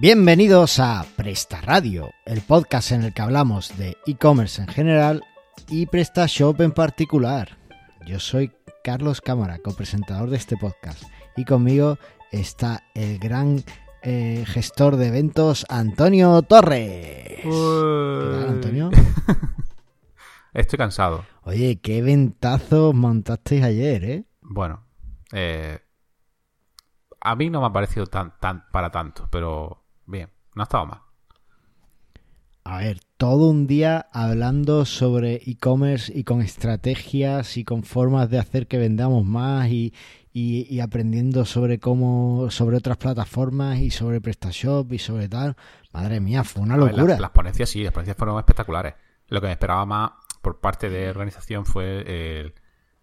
Bienvenidos a Presta Radio, el podcast en el que hablamos de e-commerce en general y PrestaShop en particular. Yo soy Carlos Cámara, copresentador de este podcast, y conmigo está el gran eh, gestor de eventos Antonio Torres. ¿Qué tal, Antonio? Estoy cansado. Oye, qué eventazo montasteis ayer, ¿eh? Bueno, eh, a mí no me ha parecido tan, tan para tanto, pero no ha estado mal. A ver, todo un día hablando sobre e-commerce y con estrategias y con formas de hacer que vendamos más y, y- y aprendiendo sobre cómo, sobre otras plataformas y sobre PrestaShop y sobre tal. Madre mía, fue una ver, locura. las, las ponencias sí, las ponencias fueron espectaculares. Lo que me esperaba más por parte de organización fue el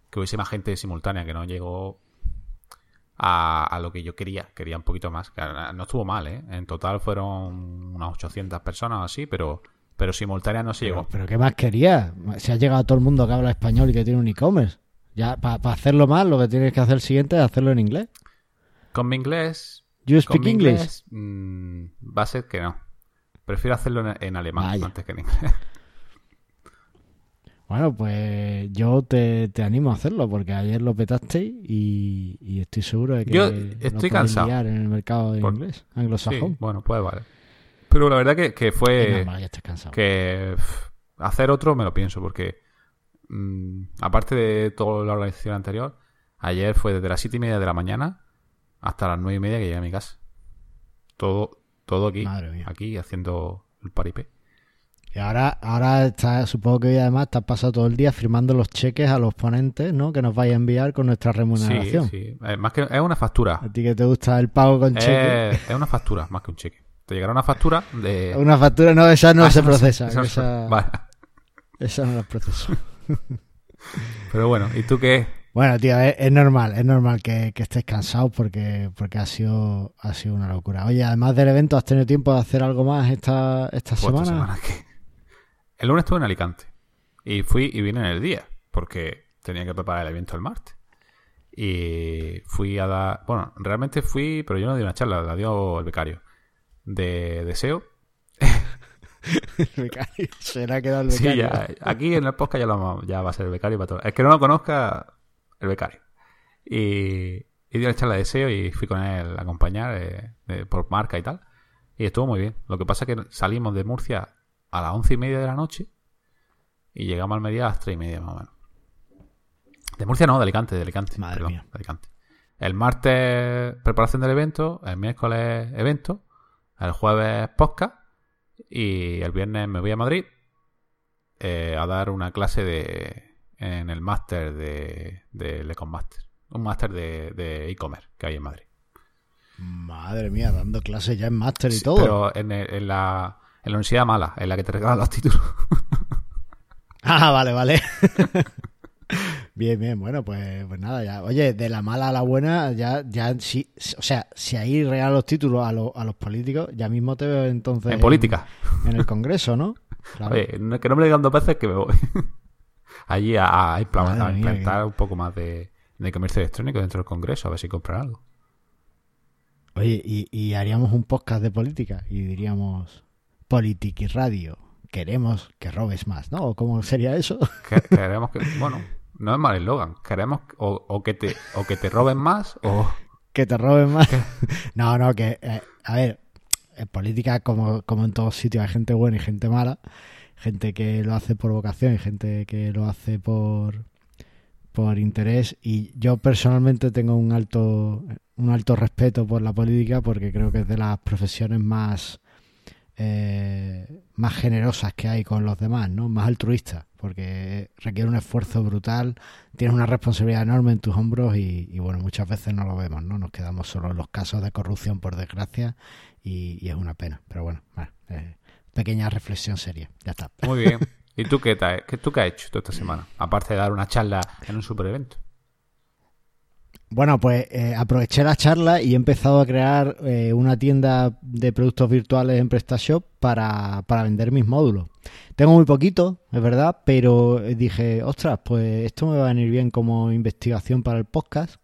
que hubiese más gente simultánea, que no llegó a, a lo que yo quería. Quería un poquito más. No estuvo mal, ¿eh? En total fueron unas 800 personas o así, pero, pero simultánea no se Pero, llegó. pero ¿qué más quería? Si ha llegado todo el mundo que habla español y que tiene un e-commerce. Ya, para hacerlo más, lo que tienes que hacer el siguiente es hacerlo en inglés. Con mi inglés You speak mi English. inglés, mm, va a ser que no. Prefiero hacerlo en, en alemán Vaya. antes que en inglés. Bueno, pues yo te, te animo a hacerlo porque ayer lo petaste y, y estoy seguro de que Yo estoy cansado. en el mercado de Por- inglés, Sí, anglosajón. bueno, pues vale. Pero la verdad que, que fue normal que estés cansado. que pff, hacer otro me lo pienso porque mm, aparte de toda la organización anterior, ayer fue desde las siete y media de la mañana hasta las nueve y media que llegué a mi casa. Todo, todo aquí, Madre mía. aquí haciendo el paripé. Y ahora, ahora está, supongo que hoy además te has pasado todo el día firmando los cheques a los ponentes, ¿no? Que nos vaya a enviar con nuestra Sí, remuneración. sí. Eh, más que es una factura. A ti que te gusta el pago con cheque. Eh, es una factura, más que un cheque. Te llegará una factura de. Una factura, no, esa no Ah, se esa procesa. esa esa, Vale. esa no la proceso. Pero bueno, ¿y tú qué? Bueno, tío, es, es normal, es normal que, que estés cansado porque, porque ha sido ha sido una locura. Oye, además del evento, ¿has tenido tiempo de hacer algo más esta, esta Pues semana? esta semana que- El lunes estuve en Alicante. Y fui y vine en el día. Porque tenía que preparar el evento el martes. Y fui a dar. Bueno, realmente fui, pero yo no di una charla, la dio el becario. De deseo. El becario, se le ha quedado el Sí, becario. ya, aquí en el podcast ya, lo ya va a ser el becario para todo. El que no lo conozca, el becario. Y, y dio la charla de deseo y fui con él a acompañar eh, por marca y tal. Y estuvo muy bien. Lo que pasa es que salimos de Murcia a las once y media de la noche y llegamos a Almería a las tres y media más o menos. De Murcia no, de Alicante, de Alicante. Madre perdón, mía. de Alicante. El martes preparación del evento, el miércoles evento, el jueves podcast y el viernes me voy a Madrid eh, a dar una clase de en el máster de, del Econ Master. Un máster de de e-commerce que hay en Madrid. Madre mía, dando clases ya en máster y Sí, todo. Pero en, el- en la, en la universidad mala, en la que te regalan los títulos. Ah, vale, vale. bien, bien, bueno, pues, pues nada, ya. Oye, de la mala a la buena, ya, ya, sí, o sea, si ahí regalan los títulos a, los- a los políticos, ya mismo te veo entonces. en política. En, el Congreso, ¿no? Claro. Oye, que no me digan dos veces que me voy. Allí a, a impla- Madre a implantar un poco más de, de comercio electrónico dentro del Congreso, a ver si compran algo. Oye, y, y haríamos un podcast de política y diríamos Politiki Radio. Queremos que robes más, ¿no? ¿O cómo sería eso? Que- Queremos que, bueno, no es mal eslogan. Queremos o, o que te o que te roben más o que te roben más. no, no, que, eh, a ver, en política, como, como en todos sitios, hay gente buena y gente mala. Gente que lo hace por vocación y gente que lo hace por, por interés. Y yo personalmente tengo un alto, un alto respeto por la política porque creo que es de las profesiones más, eh, más generosas que hay con los demás, ¿no? Más altruistas, porque requiere un esfuerzo brutal, tienes una responsabilidad enorme en tus hombros y, y, bueno, muchas veces no lo vemos, ¿no? Nos quedamos solo en los casos de corrupción, por desgracia, y, es una pena. Pero bueno, eh, pequeña reflexión seria, ya está. Muy bien. ¿Y tú qué, te, qué, tú qué has hecho toda esta semana? Aparte de dar una charla en un super evento. Bueno, pues eh, aproveché la charla y he empezado a crear eh, una tienda de productos virtuales en PrestaShop para, para vender mis módulos. Tengo muy poquito, es verdad, pero dije, ostras, pues esto me va a venir bien como investigación para el podcast.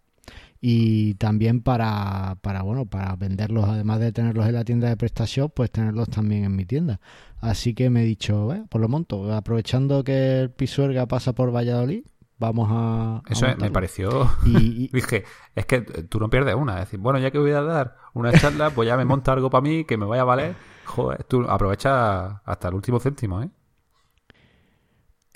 y también para, para, bueno, para venderlos, además de tenerlos en la tienda de PrestaShop, pues tenerlos también en mi tienda. Así que me he dicho, eh, pues lo monto, aprovechando que el Pisuerga pasa por Valladolid, vamos a... a Eso me pareció... Y, y- Dije, es que tú no pierdes una. Es decir, bueno, ya que voy a dar una charla, pues ya me monta algo para mí que me vaya a valer. Joder, tú aprovecha hasta el último céntimo, ¿eh?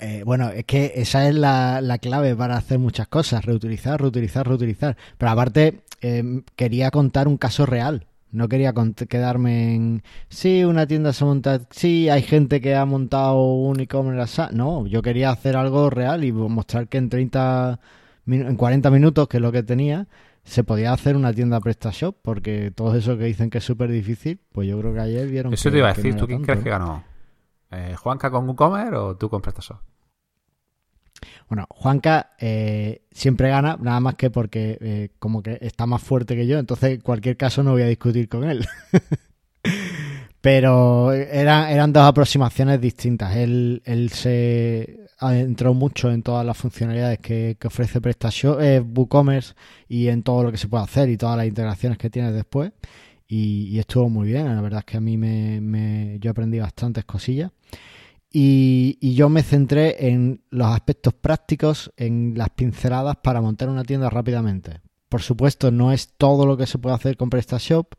Eh, bueno, es que esa es la, la clave para hacer muchas cosas, reutilizar, reutilizar, reutilizar. Pero aparte, eh, quería contar un caso real. No quería quedarme en, sí, una tienda se monta, sí, hay gente que ha montado un e-commerce. asa-". No, yo quería hacer algo real y mostrar que en 30, min- en 40 minutos, que es lo que tenía, se podía hacer una tienda PrestaShop, porque todos esos que dicen que es súper difícil, pues yo creo que ayer vieron Eso que- te iba a decir, no ¿tú quién tanto, crees que ganó? Eh, ¿Juanca con WooCommerce o tú con PrestaShop? Bueno, Juanca eh, siempre gana, nada más que porque eh, como que está más fuerte que yo, entonces en cualquier caso no voy a discutir con él. Pero eran, eran dos aproximaciones distintas. Él, él se adentró mucho en todas las funcionalidades que, que ofrece PrestaShop, eh, WooCommerce y en todo lo que se puede hacer y todas las integraciones que tiene después. Y, y estuvo muy bien. La verdad es que a mí me, me- yo aprendí bastantes cosillas. Y, yo me centré en los aspectos prácticos, en las pinceladas para montar una tienda rápidamente. Por supuesto, no es todo lo que se puede hacer con PrestaShop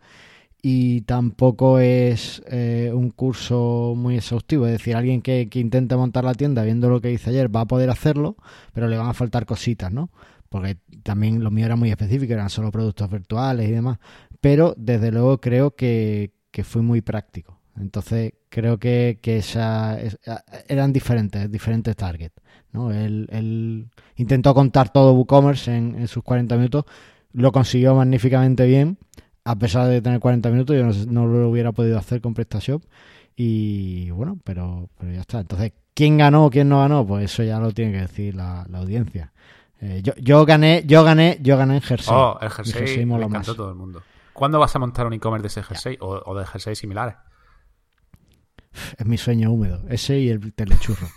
y tampoco es eh, un curso muy exhaustivo. Es decir, alguien que, que intente montar la tienda viendo lo que hice ayer va a poder hacerlo, pero le van a faltar cositas, ¿no? Porque también lo mío era muy específico, eran solo productos virtuales y demás. Pero desde luego creo que, que fui muy práctico. Entonces creo que, que esa, es- eran diferentes, diferentes targets. ¿no? Él, él intentó contar todo WooCommerce en, en sus 40 minutos, lo consiguió magníficamente bien, a pesar de tener 40 minutos, yo no, no lo hubiera podido hacer con PrestaShop. Y bueno, pero, pero ya está. Entonces, ¿quién ganó o quién no ganó? Pues eso ya lo tiene que decir la, la audiencia. Eh, yo, yo gané, yo gané, yo gané en jersey. Oh, el jersey, jersey mola encantó todo el mundo. ¿Cuándo vas a montar un e-commerce de ese jersey o, o de jerseys similares? Es mi sueño húmedo. Ese y el telechurro.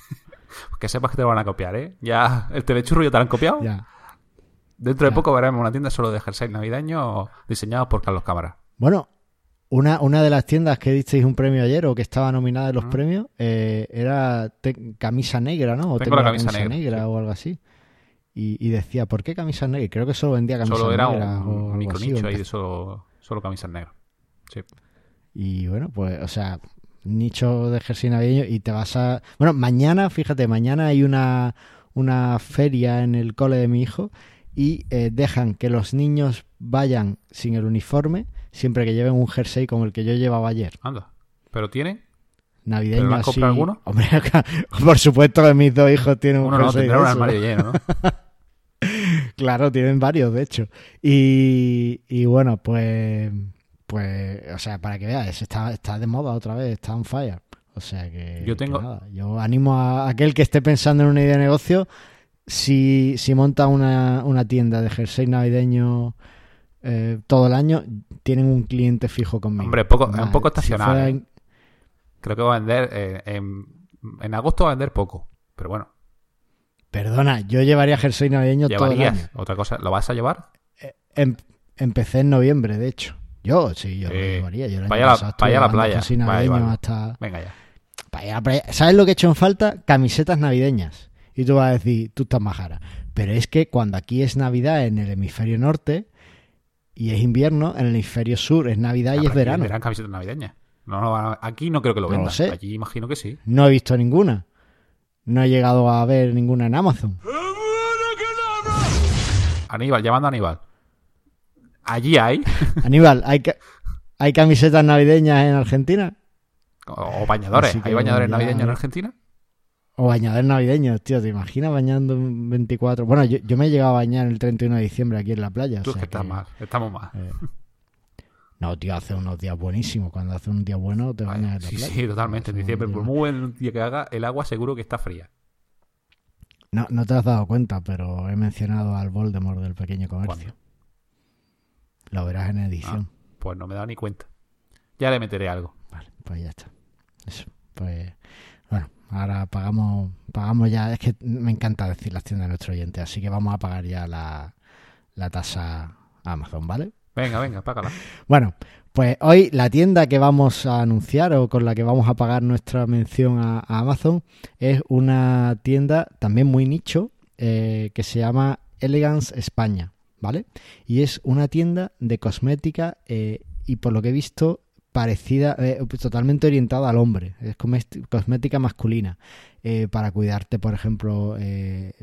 Que sepas que te lo van a copiar, ¿eh? Ya, el telechurro ya te lo han copiado. ya. Dentro de poco veremos una tienda solo de jerseys navideños diseñados por Carlos Cámara. Bueno, una, una de las tiendas que disteis un premio ayer o que estaba nominada en los Mm. premios eh, era te- camisa negra, ¿no? O Tengo la camisa camisa negra, sí. o algo así. Y, y decía, ¿por qué camisa negra? Y creo que solo vendía camisas Solo era un, negras un algo micro así, nicho o ahí de solo, solo camisas negras. Sí. Y bueno, pues, o sea, nicho de jersey navideño y te vas a... Bueno, mañana, fíjate, mañana hay una, una feria en el cole de mi hijo y eh, dejan que los niños vayan sin el uniforme siempre que lleven un jersey como el que yo llevaba ayer. Anda. ¿Pero tiene? Navideño ¿Pero así. alguno? Hombre, por supuesto que mis dos hijos tienen un Uno no, jersey tendrá de un armario lleno, ¿no? Claro, tienen varios, de hecho. Y, y bueno, pues, pues, o sea, para que veas, está, está de moda otra vez, está on fire. O sea que, Yo tengo- que nada, yo animo a aquel que esté pensando en una idea de negocio, si, si monta una, una tienda de jersey navideño eh, todo el año, tienen un cliente fijo conmigo. Hombre, poco- es un poco si estacional, fuera ¿eh? Creo que va a vender... eh, en, en agosto va a vender poco. Pero bueno, Perdona, yo llevaría jersey navideño todo el año. Otra cosa, ¿lo vas a llevar? Em- empecé en noviembre, de hecho. Yo, sí, yo lo llevaría. Yo el año vaya a la- pasado estuve vaya a la playa, hasta... Venga ya. para ir a la playa. ¿Sabes lo que he hecho en falta? Camisetas navideñas. Y tú vas a decir, tú estás majara. Pero es que cuando aquí es Navidad en el hemisferio norte y es invierno, en el hemisferio sur es Navidad y es verano. venderán camisetas navideñas. No, no, aquí no creo que lo No lo vendan. sé. Allí imagino que sí. No he visto ninguna. No he llegado a ver ninguna en Amazon. Aníbal, llamando a Aníbal. Allí hay. Aníbal, ¿hay, ca- ¿hay camisetas navideñas en Argentina? O bañadores. ¿Hay bañadores ya- navideños en Argentina? O bañadores navideños, tío. ¿Te imaginas bañando un 24? Bueno, yo, yo me he llegado a bañar el 31 de diciembre aquí en la playa. o Tú es que estás que- mal. Estamos mal. Eh, no, tío, hace unos días buenísimos. Cuando hace un día bueno te bañas en la Sí, playa. sí, totalmente. En diciembre, por muy buen día que haga, el agua seguro que está fría. No, no te has dado cuenta, pero he mencionado al Voldemort del pequeño comercio. Lo verás en edición. Pues no me he dado ni cuenta. Ya le meteré algo. Vale, pues ya está. Eso. Pues bueno, ahora pagamos, pagamos ya. Es que me encanta decir las tiendas de nuestro oyente, así que vamos a pagar ya la, la tasa Amazon, ¿vale? Venga, venga, págala. Bueno, pues hoy la tienda que vamos a anunciar o con la que vamos a pagar nuestra mención a, a Amazon es una tienda también muy nicho eh, que se llama Elegance España, ¿vale? Y es una tienda de cosmética eh, y por lo que he visto parecida, eh, totalmente orientada al hombre, es cosmética masculina, eh, para cuidarte, por ejemplo,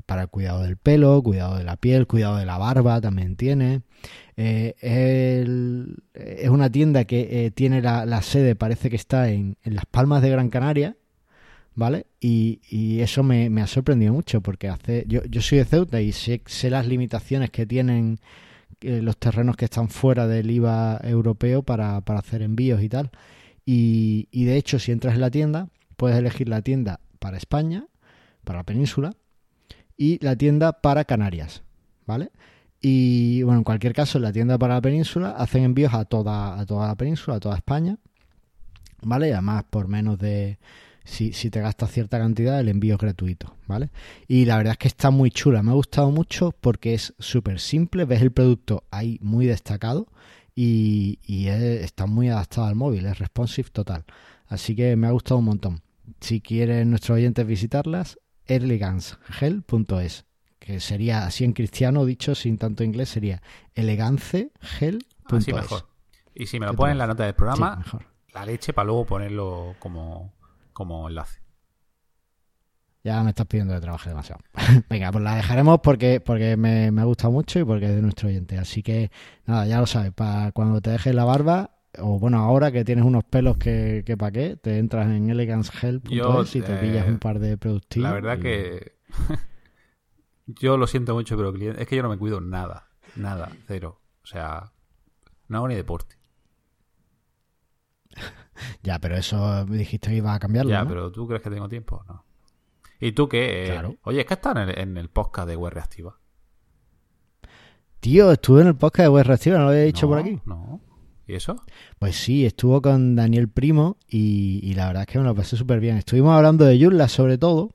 para el cuidado del pelo, cuidado de la piel, cuidado de la barba también tiene. Es una tienda que tiene la, la sede, parece que está en, en Las Palmas de Gran Canaria, ¿vale? Y, y eso me, me ha sorprendido mucho porque hace yo, yo soy de Ceuta y sé, sé las limitaciones que tienen eh, los terrenos que están fuera del IVA europeo para, para hacer envíos y tal. Y, y de hecho, si entras en la tienda, puedes elegir la tienda para España, para la península, y la tienda para Canarias, ¿vale? Y bueno, en cualquier caso, la tienda para la península hacen envíos a toda, a toda la península, a toda España, ¿vale? Y además, por menos de. Si, si te gastas cierta cantidad, el envío es gratuito, ¿vale? Y la verdad es que está muy chula, me ha gustado mucho porque es súper simple, ves el producto ahí muy destacado y, y es- está muy adaptado al móvil, es responsive total. Así que me ha gustado un montón. Si quieren nuestros oyentes visitarlas, elegancegel.es, que sería así en cristiano dicho, sin tanto inglés, sería elegancegel.es. Así mejor. Y si me lo ¿Qué te ponen en la nota del Sí, programa, mejor. la leche para luego ponerlo como, como enlace. Ya me estás pidiendo que trabaje demasiado. Venga, pues la dejaremos porque, porque me, me ha gustado mucho y porque es de nuestro oyente. Así que, nada, ya lo sabes, para cuando te dejes la barba, o bueno, ahora que tienes unos pelos que, que pa' qué, te entras en Yo, elegancegel.es y te eh, pillas un par de productivos. La verdad y- que yo lo siento mucho, pero cliente, es que yo no me cuido nada, nada, cero. O sea, no hago ni deporte. Ya, pero eso me dijiste que iba a cambiarlo, Ya, ¿no? pero ¿tú crees que tengo tiempo? No. ¿Y tú qué? Claro. Oye, es que estás en el, en el podcast de Web Reactiva. Tío, estuve en el podcast de Web Reactiva, ¿no lo había dicho No, por aquí? No. ¿Y eso? Pues sí, estuvo con Daniel Primo y, y la verdad es que me lo pasé súper bien. Estuvimos hablando de Joomla sobre todo,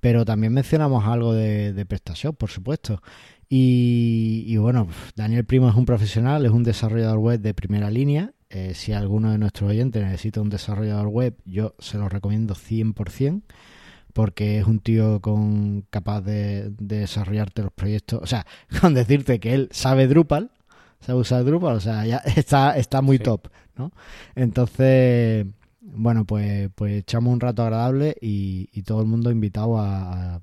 pero también mencionamos algo de, de PrestaShop, por supuesto. Y, y bueno, Daniel Primo es un profesional, es un desarrollador web de primera línea. Eh, si alguno de nuestros oyentes necesita un desarrollador web, yo se lo recomiendo 100%, porque es un tío con capaz de, de desarrollarte los proyectos. O sea, con decirte que él sabe Drupal, sabe usar Drupal, o sea, ya está, está muy Sí. top, ¿no? Entonces, bueno, pues, pues echamos un rato agradable y, y todo el mundo invitado a,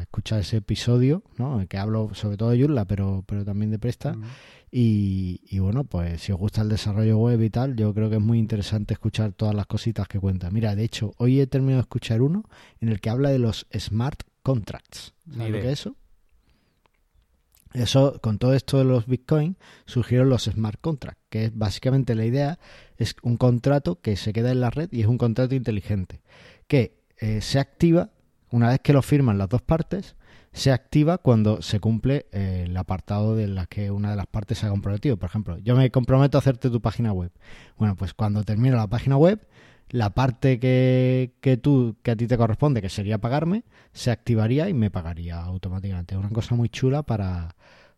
escuchar ese episodio, ¿no? En el que hablo sobre todo de Joomla, pero, pero también de Presta. Mm. Y, y bueno, pues si os gusta el desarrollo web y tal, yo creo que es muy interesante escuchar todas las cositas que cuenta. Mira, de hecho, hoy he terminado de escuchar uno en el que habla de los smart contracts. ¿Sabes lo que es eso? Eso, con todo esto de los Bitcoin, surgieron los smart contracts, que es básicamente la idea, es un contrato que se queda en la red y es un contrato inteligente, que eh, se activa una vez que lo firman las dos partes, se activa cuando se cumple eh, el apartado de la que una de las partes se ha comprometido. Por ejemplo, yo me comprometo a hacerte tu página web. Bueno, pues cuando termino la página web, la parte que, que tú, que a ti te corresponde, que sería pagarme, se activaría y me pagaría automáticamente. Es una cosa muy chula para,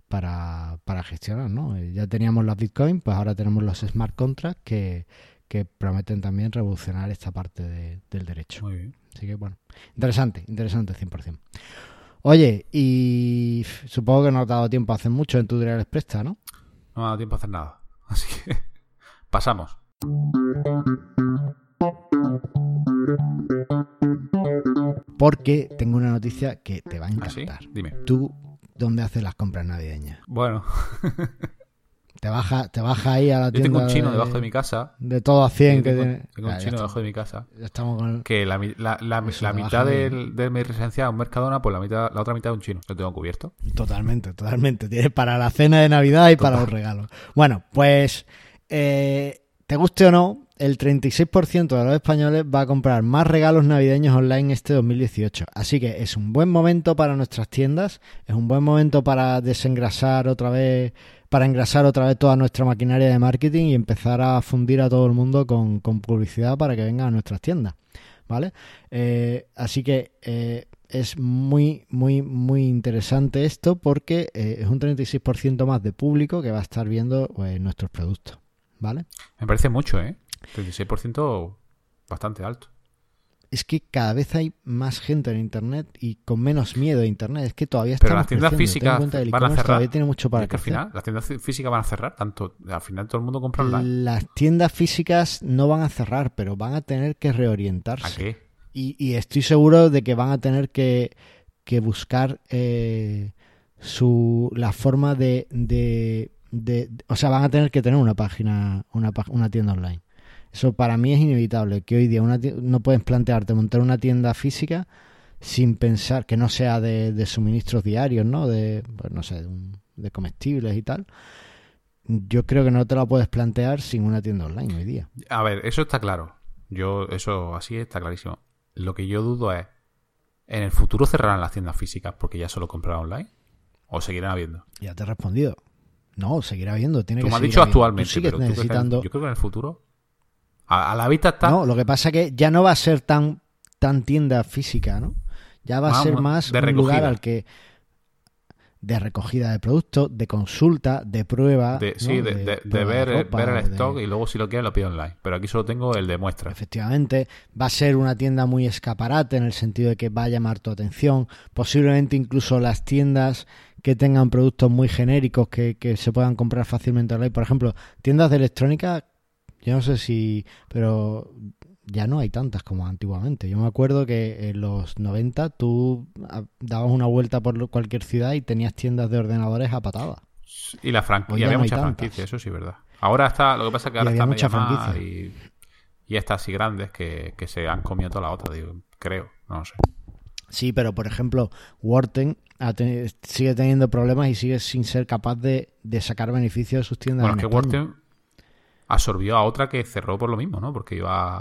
para, para gestionar, ¿no? Eh, Ya teníamos las Bitcoin, pues ahora tenemos los smart contracts que, que prometen también revolucionar esta parte de- del derecho. Muy bien. Así que bueno, interesante, interesante 100%. Oye, y supongo que no te ha dado tiempo a hacer mucho en tu Tutorial Presta, ¿no? No me ha dado tiempo a hacer nada. Así que pasamos. Porque tengo una noticia que te va a ¿Ah, sí? encantar. Dime. ¿Tú dónde haces las compras navideñas? Bueno, Te baja, te baja ahí a la yo tienda tengo un chino debajo de mi casa. de todo a 100 Sí, que tiene. tengo un chino debajo de mi casa. ya estamos con... Que la, la, la, la mitad del- de mi residencia es un Mercadona, pues la mitad, la otra mitad es un chino. Lo tengo cubierto. Totalmente, totalmente. Tienes para la cena de Navidad y para los regalos. Bueno, pues, eh, te guste o no, el 36% de los españoles va a comprar más regalos navideños online este 2018. Así que es un buen momento para nuestras tiendas, es un buen momento para desengrasar otra vez, para engrasar otra vez toda nuestra maquinaria de marketing y empezar a fundir a todo el mundo con, publicidad para que vengan a nuestras tiendas. ¿vale? Eh, así que eh, es muy, muy, muy interesante esto porque eh, es un 36% más de público que va a estar viendo nuestros productos, ¿vale? Me parece mucho, ¿eh? 36% bastante alto. Es que cada vez hay más gente en Internet y con menos miedo a Internet. Es que todavía Pero las tiendas físicas van a cerrar. todavía tiene mucho para Es que al final, las tiendas físicas van a cerrar, tanto al final todo el mundo compra online. Las tiendas físicas no van a cerrar, pero van a tener que reorientarse. ¿A qué? Y, y estoy seguro de que van a tener que, que buscar eh, su, la forma de, de, de- O sea, van a tener que tener una página, una, una tienda online. Eso para mí es inevitable, que hoy día una no puedes plantearte montar una tienda física sin pensar que no sea de, de suministros diarios, ¿no? De, pues no sé, de, un- de comestibles y tal. Yo creo que no te la puedes plantear sin una tienda online hoy día. A ver, eso está claro. Yo, eso así está clarísimo. Lo que yo dudo es, ¿en el futuro cerrarán las tiendas físicas porque ya solo comprarán online? ¿O seguirán habiendo? Ya te he respondido. No, seguirá habiendo. Tiene Tú que me has dicho habiendo. Tú actualmente, sigues pero tú crees que necesitando. yo creo que en el futuro... A, a la vista está... No, lo que pasa que ya no va a ser tan, tan tienda física, ¿no? Ya va a Vamos, ser más de un lugar al que de recogida de productos, de consulta, de prueba, de, ¿no? sí, de, de- de prueba ver, ropa, ver el stock y luego si lo quieres lo pido online. Pero aquí solo tengo el de muestra. Efectivamente, va a ser una tienda muy escaparate en el sentido de que va a llamar tu atención. Posiblemente incluso las tiendas que tengan productos muy genéricos que, que se puedan comprar fácilmente online. Por ejemplo, tiendas de electrónica, yo no sé si, pero ya no hay tantas como antiguamente. Yo me acuerdo que en los 90 tú ah, dabas una vuelta por cualquier ciudad y tenías tiendas de ordenadores a patadas. Y la franquicia, y había no mucha franquicia, eso sí verdad. Ahora está, lo que pasa es que Y ahora está mucha franquicia. y, y estas así grandes que, que se han comido toda la otra, digo, creo, no lo sé. Sí, pero por ejemplo, te- sigue teniendo problemas y sigue sin ser capaz de, de sacar beneficio de sus tiendas. Bueno, en es que España. Absorbió a otra que cerró por lo mismo, ¿no? Porque iba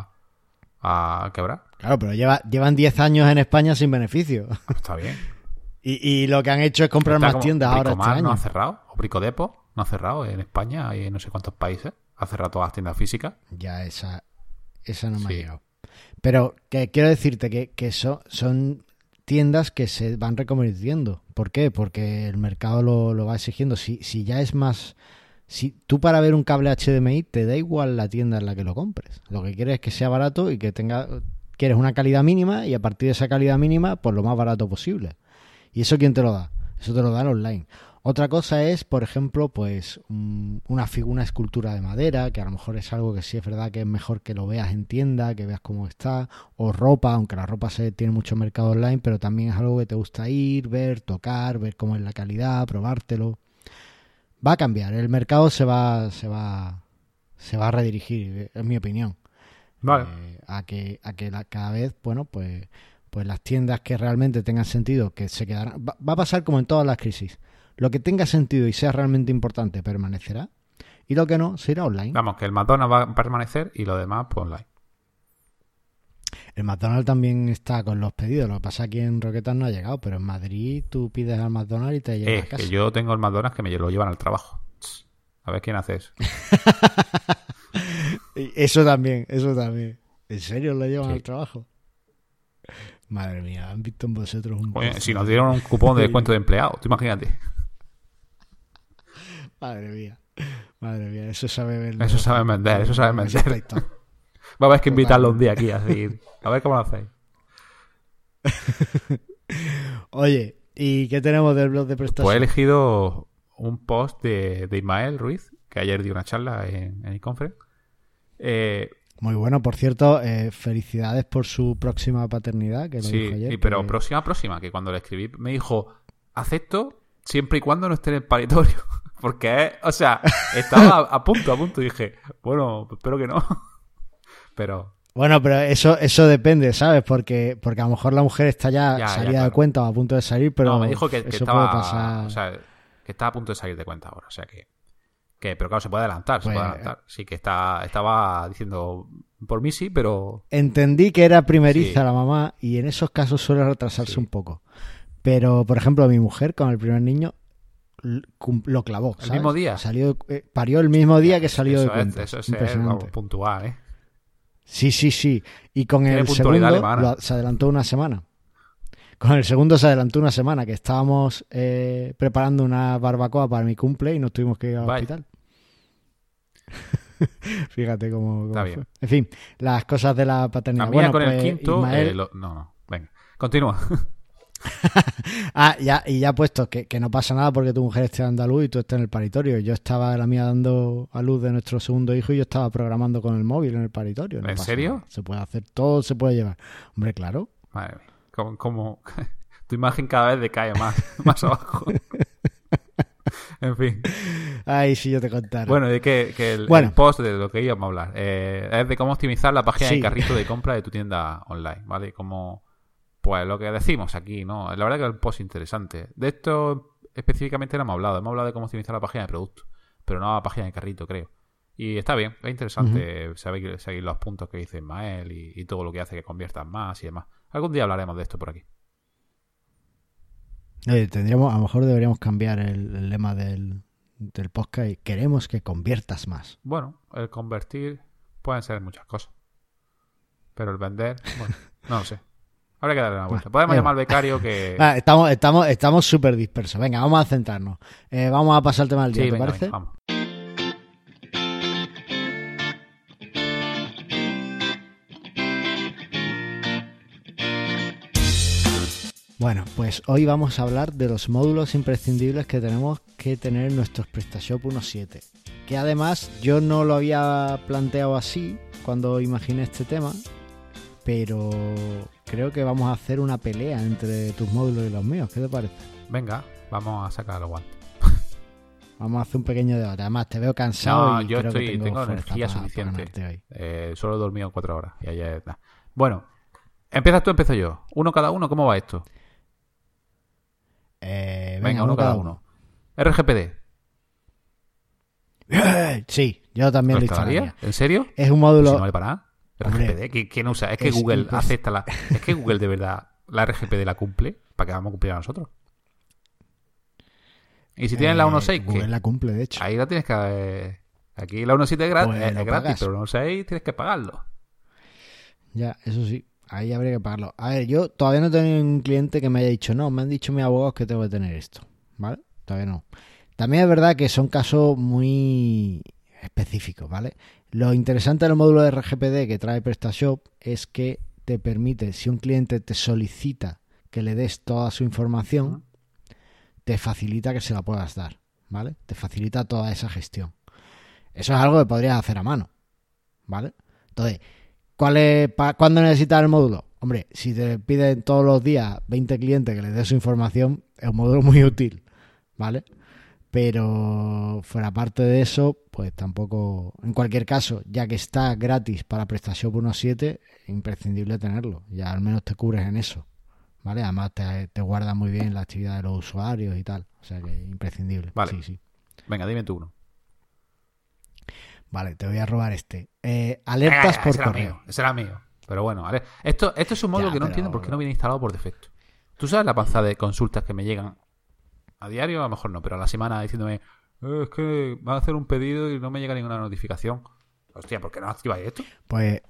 a, a quebrar. Claro, pero lleva, llevan 10 años en España sin beneficio. Está bien. Y, y lo que han hecho es comprar Está más como tiendas ahora este año. no ha cerrado, o Bricodepo no ha cerrado en España y en no sé cuántos países. Ha cerrado todas las tiendas físicas. Ya esa, esa no me ha Sí. llegado. Pero que quiero decirte que, que so- son tiendas que se van reconvirtiendo. ¿Por qué? Porque el mercado lo, lo va exigiendo. Si, si ya es más... Si tú para ver un cable HDMI te da igual la tienda en la que lo compres. Lo que quieres es que sea barato y que tenga... Quieres una calidad mínima y a partir de esa calidad mínima, pues lo más barato posible. ¿Y eso quién te lo da? Eso te lo dan online. Otra cosa es, por ejemplo, pues un- una figura, escultura de madera, que a lo mejor es algo que sí es verdad que es mejor que lo veas en tienda, que veas cómo está, o ropa, aunque la ropa se tiene mucho mercado online, pero también es algo que te gusta ir, ver, tocar, ver cómo es la calidad, probártelo. Va a cambiar, el mercado se va, se va, se va a redirigir, es mi opinión. Vale. Eh, a que, a que la- cada vez, bueno, pues, pues las tiendas que realmente tengan sentido, que se quedarán. Va, va a pasar como en todas las crisis. Lo que tenga sentido y sea realmente importante permanecerá. Y lo que no, se irá online. Vamos, que el McDonald's va a permanecer y lo demás, pues online. El McDonald's también está con los pedidos. Lo que pasa aquí en Roquetas no ha llegado, pero en Madrid tú pides al McDonald's y te llega Eh, a casa. que yo tengo el McDonald's que me lo llevan al trabajo. A ver quién hace eso. Eso también, eso también. ¿En serio lo llevan Sí. al trabajo? Madre mía, han visto en vosotros un Oye, si nos dieron un cupón de descuento de empleado, tú imagínate. Madre mía. Madre mía, eso sabe vender. Eso saben vender, eso saben Ese vender. Aspecto. Va a haber que invitarlo un día aquí, así. A ver cómo lo hacéis. Oye, ¿y qué tenemos del blog de Pues he prestación? elegido un post de, de Ismael Ruiz, que ayer dio una charla en, en eConference. Eh, Muy bueno, por cierto, eh, felicidades por su próxima paternidad, que lo sí, dijo ayer. y- pero próxima, próxima, que cuando le escribí me dijo, acepto siempre y cuando no esté en el paritorio. Porque, o sea, estaba a, a punto, a punto. Y dije, bueno, espero que no. Pero, Bueno, pero eso eso depende, ¿sabes? Porque porque a lo mejor la mujer está ya, Ya, ya, salida de cuenta o a punto de salir, pero no, me dijo que, que eso estaba, puede pasar. o sea, que estaba a punto de salir de cuenta ahora. O sea que, que pero claro, se puede adelantar, se Pues- puede adelantar. Sí, que está, estaba diciendo, por mí sí, pero Entendí que era primeriza Sí. la mamá y en esos casos suele retrasarse Sí. un poco. Pero, por ejemplo, mi mujer con el primer niño lo clavó. ¿El mismo día? Salió, eh, parió el mismo día que salió eso de cuenta. es, eso es ser, vamos, puntual, ¿eh? Sí, sí, sí. Y con el segundo lo- se adelantó una semana. Con el segundo se adelantó una semana, que estábamos eh, preparando una barbacoa para mi cumple y nos tuvimos que ir al hospital. Fíjate cómo, cómo Está fue. bien. En fin, las cosas de la paternidad. La mía Bueno, con el pues, quinto. Ismael- eh, lo- No, no. Venga. Continúa. Ah, ya, y ya puesto que, que no pasa nada porque tu mujer esté andaluz y tú estés en el paritorio. Yo estaba la mía dando a luz de nuestro segundo hijo y yo estaba programando con el móvil en el paritorio. No ¿En serio? nada. Se puede hacer todo, se puede llevar. Hombre, claro. Madre mía. Como, como- tu imagen cada vez decae más, más abajo. en fin. Ay, si yo te contara. Bueno, de que, que el, Bueno. el post de lo que íbamos a hablar eh, es de cómo optimizar la página Sí. de carrito de compra de tu tienda online, ¿vale? Como, pues lo que decimos aquí, ¿no? La verdad que es un post interesante. De esto específicamente no hemos hablado, hemos hablado de cómo optimizar la página de producto, pero no la página de carrito, creo. Y está bien, es interesante saber, seguir los puntos que dice Ismael y, y todo lo que hace que conviertas más y demás. Algún día hablaremos de esto por aquí. Oye, tendríamos, a lo mejor deberíamos cambiar el, el lema del, del podcast y queremos que conviertas más. Bueno, el convertir pueden ser muchas cosas. Pero el vender, bueno, no lo sé. Habrá que darle una vuelta. Podemos venga. llamar al becario que. Estamos estamos estamos súper dispersos. Venga, vamos a centrarnos. Eh, vamos a pasar al tema del día, sí, ¿te venga, parece? venga, vamos. Bueno, pues hoy vamos a hablar de los módulos imprescindibles que tenemos que tener en nuestros PrestaShop 1.7. Que además yo no lo había planteado así cuando imaginé este tema, pero creo que vamos a hacer una pelea entre tus módulos y los míos. ¿Qué te parece? Venga, vamos a sacar los guantes. Vamos a hacer un pequeño debate. Además, te veo cansado No, y yo creo que estoy- tengo, energía para- suficiente. hoy. Eh, solo he dormido cuatro horas y ayer. nah. Bueno, empiezas tú, empiezo yo. Uno cada uno, ¿cómo va esto? Eh, Venga, uno cada uno. RGPD. Sí, yo también ¿Lo instalaría. ¿En serio? Es un Si módulo. no vale para nada. RGPD, ¿qui- ¿quién usa? Es que es Google acepta la. Es que Google de verdad la RGPD la cumple. ¿Para qué vamos a cumplir a nosotros? Y si tienes la eh, 1.6, Google ¿qué? la cumple, de hecho. Ahí la tienes que. eh, Aquí la 1.7 es, gra- Pues es gratis, pero la 1.6 tienes que pagarlo. Ya, eso sí. Ahí habría que pagarlo. A ver, yo todavía no he tenido un cliente que me haya dicho, no, me han dicho mis abogados que tengo que tener esto. ¿Vale? Todavía no. También es verdad que son casos muy específicos, ¿vale? Lo interesante del módulo de RGPD que trae PrestaShop es que te permite, si un cliente te solicita que le des toda su información, te facilita que se la puedas dar, ¿vale? Te facilita toda esa gestión. Eso es algo que podrías hacer a mano, ¿vale? Entonces, ¿cuál es, pa- ¿cuándo necesitas el módulo? Hombre, si te piden todos los días 20 clientes que les des su información, es un módulo muy útil, ¿vale? Pero fuera parte de eso, pues tampoco, en cualquier caso, ya que está gratis para PrestaShop 1.7, imprescindible tenerlo, ya al menos te cubres en eso, ¿vale? Además te, te guarda muy bien la actividad de los usuarios y tal, o sea que imprescindible. Vale. Sí, sí. Venga, dime tú uno. Vale, te voy a robar este. Eh, alertas ya, por ese era correo. mío, ese era mío. Pero bueno. Esto, esto es un módulo Ya, que no pero- entiendo por qué no viene instalado por defecto. ¿Tú sabes la panza de consultas que me llegan a diario? A lo mejor no, pero a la semana diciéndome, "Eh, es que van a hacer un pedido y no me llega ninguna notificación. Hostia, ¿por qué no activáis esto? Pues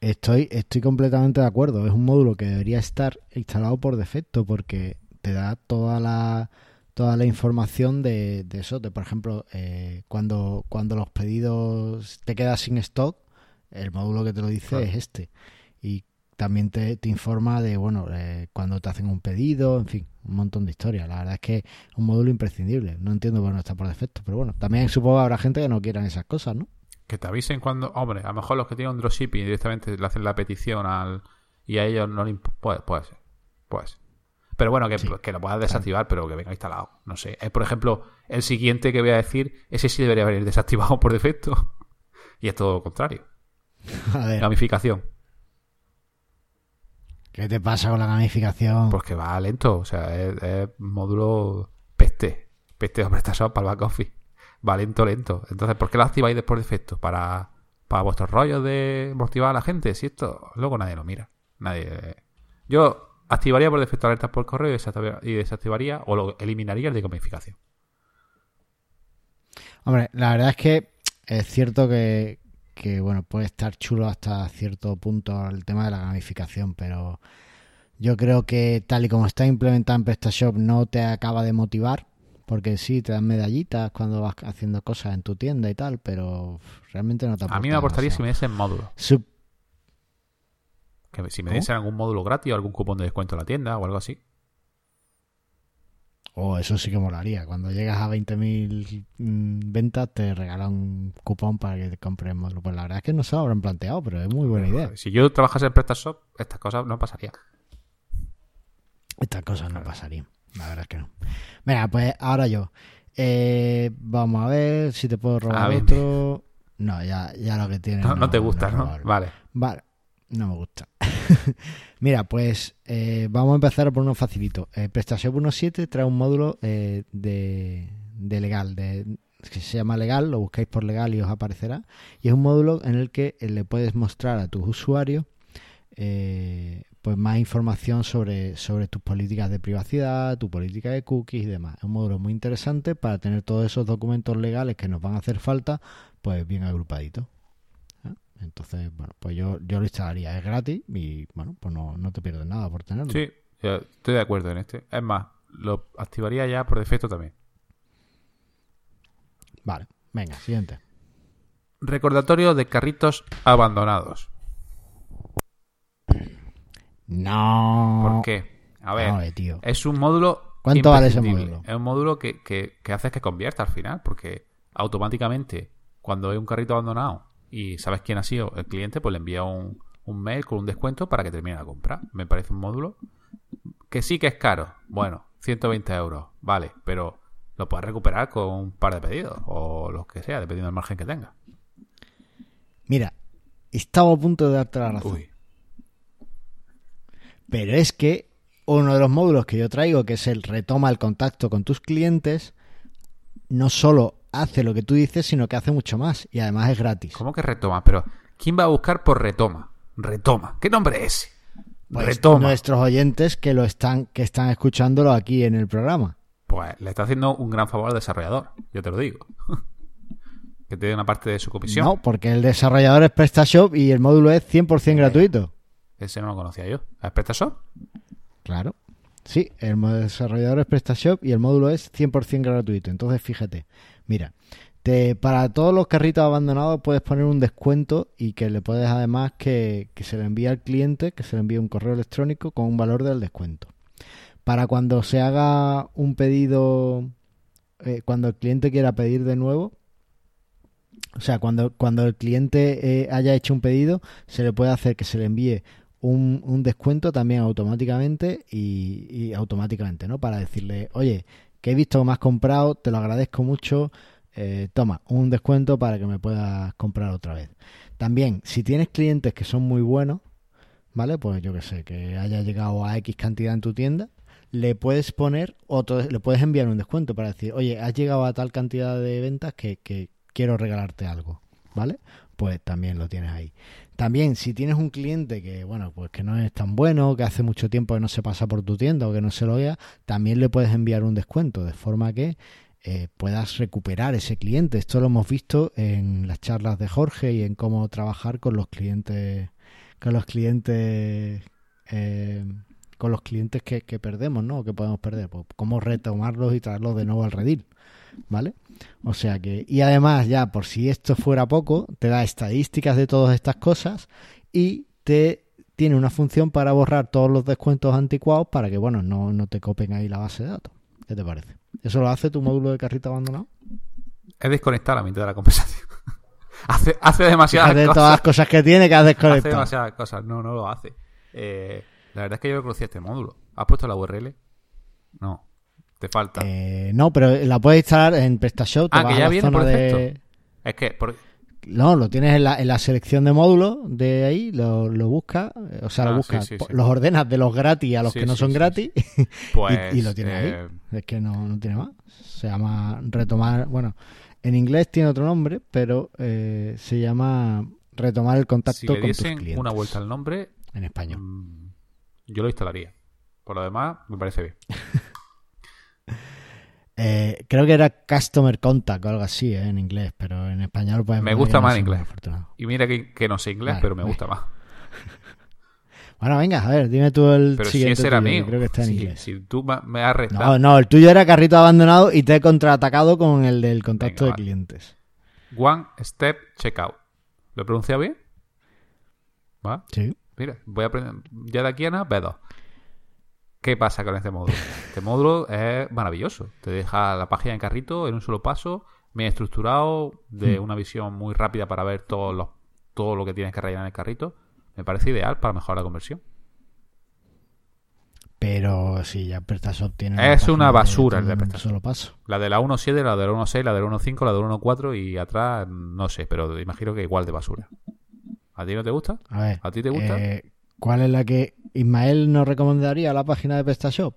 estoy, estoy completamente de acuerdo. Es un módulo que debería estar instalado por defecto porque te da toda la toda la información de, de eso. De, por ejemplo, eh, cuando, cuando los pedidos te quedas sin stock, el módulo que te lo dice Claro. es este. Y también te, te informa de, bueno, eh, cuando te hacen un pedido, en fin, un montón de historias. La verdad es que es un módulo imprescindible. No entiendo por qué no está por defecto, pero bueno, también supongo que habrá gente que no quieran esas cosas, ¿no? Que te avisen cuando. Hombre, a lo mejor los que tienen un dropshipping directamente le hacen la petición al. Y a ellos no le imp- Puede, puede ser. Puede ser. Pero bueno, que, Sí. que lo puedas desactivar, pero que venga instalado. No sé. Eh, por ejemplo, el siguiente que voy a decir, ese sí debería venir desactivado por defecto. Y es todo lo contrario. A ver. Gamificación. ¿Qué te pasa con la gamificación? Porque va lento. O sea, es, es módulo peste. Peste o PrestaShop para el back office. Va lento, lento. Entonces, ¿por qué lo activáis de por defecto? Para, para vuestros rollos de motivar a la gente. Si esto luego nadie lo mira. Nadie. Yo activaría por defecto alertas por correo y desactivaría, y desactivaría o lo eliminaría el de gamificación. Hombre, la verdad es que es cierto que, que, bueno, puede estar chulo hasta cierto punto el tema de la gamificación, pero yo creo que tal y como está implementado en PrestaShop no te acaba de motivar, porque sí, te dan medallitas cuando vas haciendo cosas en tu tienda y tal, pero realmente no te A mí me aportaría si me diesen módulos. Sup- Que si me diesen algún módulo gratis o algún cupón de descuento en la tienda o algo así. Oh, eso sí que molaría. Cuando llegas a 20.000 mm, ventas te regalan un cupón para que te compres módulo. Pues la verdad es que no se lo habrán planteado, pero es muy buena idea. Si yo trabajase en PrestaShop, estas cosas no pasarían. Estas cosas no pasarían. La verdad es que no. Venga, pues ahora yo. Eh, vamos a ver si te puedo robar Ah, otro. No, ya, ya lo que tienes. No, no te gusta, ¿no? Vale. Vale, no me gusta. Mira, pues eh, vamos a empezar por uno facilito. Eh, PrestaShop 1.7 trae un módulo eh, de, de legal, de, que se llama legal, lo buscáis por legal y os aparecerá. Y es un módulo en el que eh, le puedes mostrar a tus usuarios eh, pues más información sobre, sobre tus políticas de privacidad, tu política de cookies y demás. Es un módulo muy interesante para tener todos esos documentos legales que nos van a hacer falta, pues bien agrupaditos. Entonces, bueno, pues yo, yo lo instalaría, es gratis y bueno, pues no, no te pierdes nada por tenerlo. Sí, estoy de acuerdo en este. Es más, lo activaría ya por defecto también. Vale, venga, siguiente. Recordatorio de carritos abandonados. No. ¿Por qué? A ver, tío. es un módulo. ¿Cuánto vale ese módulo? Es un módulo que, que, que hace que convierta al final, porque automáticamente, cuando hay un carrito abandonado y sabes quién ha sido el cliente, pues le envía un, un mail con un descuento para que termine la compra. Me parece un módulo que sí que es caro. Bueno, 120 euros, vale, pero lo puedes recuperar con un par de pedidos o lo que sea, dependiendo del margen que tenga. Mira, estaba a punto de darte la razón. Uy, Pero es que uno de los módulos que yo traigo, que es el retoma el contacto con tus clientes, no solo hace lo que tú dices, sino que hace mucho más. Y además es gratis. ¿cómo que retoma? Pero, ¿quién va a buscar por retoma? Retoma. ¿Qué nombre es ese? Pues retoma. Nuestros oyentes que lo están, que están escuchándolo aquí en el programa. Pues le está haciendo un gran favor al desarrollador, yo te lo digo. que te dé una parte de su comisión. No, porque el desarrollador es PrestaShop y el módulo es 100% gratuito. Ese no lo conocía yo. ¿Es PrestaShop? Claro. Sí, el desarrollador es PrestaShop y el módulo es 100% gratuito. Entonces, fíjate, mira, te, para todos los carritos abandonados puedes poner un descuento y que le puedes además que, que se le envíe al cliente, que se le envíe un correo electrónico con un valor del descuento. Para cuando se haga un pedido, eh, cuando el cliente quiera pedir de nuevo, o sea, cuando, cuando el cliente eh, haya hecho un pedido, se le puede hacer que se le envíe un, un descuento también automáticamente y, automáticamente, ¿no? Para decirle, oye, que he visto que has comprado, te lo agradezco mucho, eh, toma, un descuento para que me puedas comprar otra vez. También, si tienes clientes que son muy buenos, ¿vale? Pues yo que sé, que haya llegado a X cantidad en tu tienda, le puedes poner otro, le puedes enviar un descuento para decir, oye, has llegado a tal cantidad de ventas que, que quiero regalarte algo, ¿vale? Pues también lo tienes ahí. También, si tienes un cliente que, bueno, pues que no es tan bueno, que hace mucho tiempo que no se pasa por tu tienda o que no se lo vea, también le puedes enviar un descuento, de forma que eh, puedas recuperar ese cliente. Esto lo hemos visto en las charlas de Jorge y en cómo trabajar con los clientes, con los clientes, eh, con los clientes que, que perdemos, ¿no? Que podemos perder. Pues cómo retomarlos y traerlos de nuevo al redil, ¿vale? O sea que, y además ya por si esto fuera poco, te da estadísticas de todas estas cosas y te tiene una función para borrar todos los descuentos anticuados para que, bueno, no, no te copen ahí la base de datos. ¿Qué te parece? ¿Eso lo hace tu módulo de carrito abandonado? Es desconectar la mitad de la conversación. hace, hace demasiadas Fíjate cosas. todas las cosas que tiene que has Hace demasiadas cosas. No, no lo hace. Eh, la verdad es que yo no conocía este módulo. ¿Has puesto la URL? No. Te falta. Eh, no, pero la puedes instalar en PrestaShop. te ah, vas que a ya la viene zona por de-. Es que, por- No, lo tienes en la, en la selección de módulos de ahí, lo, lo buscas, eh, o sea, Ah, lo buscas, sí, sí, po- sí. los ordenas de los gratis a los que no son gratis pues. y, y lo tienes eh, ahí. Es que no, no tiene más. Se llama retomar, bueno, en inglés tiene otro nombre, pero eh, se llama retomar el contacto Si le con tus clientes una vuelta al nombre, en español. mm, yo lo instalaría. Por lo demás, me parece bien. Eh, creo que era Customer Contact o algo así eh, en inglés, pero en español pues Me gusta más en inglés. Y mira que, que, no sé inglés, pero me gusta más. Bueno, venga, a ver, dime tú el pero siguiente. si ese era mío. Creo que está en inglés. Si tú me has restado. No, no, el tuyo era carrito abandonado y te he contraatacado con el del contacto de clientes. One Step Checkout. ¿Lo he pronunciado bien? ¿Va? Sí. Mira, voy a aprender. Ya de aquí a nada, B2. ¿Qué pasa con este módulo? Este módulo es maravilloso. Te deja la página en carrito en un solo paso, bien estructurado, de hmm. una visión muy rápida para ver todos los, todo lo que tienes que rellenar en el carrito. Me parece ideal para mejorar la conversión. Pero si ya PrestaShop tiene. Es una basura el de PrestaShop. Solo paso. La de la 1.7, la de la 1.6, la de la 1.5, la de la 1.4 y atrás, no sé, pero imagino que igual de basura. ¿A ti no te gusta? A ver. ¿A ti te gusta? Eh, ¿Cuál es la que Ismael nos recomendaría la página de PrestaShop?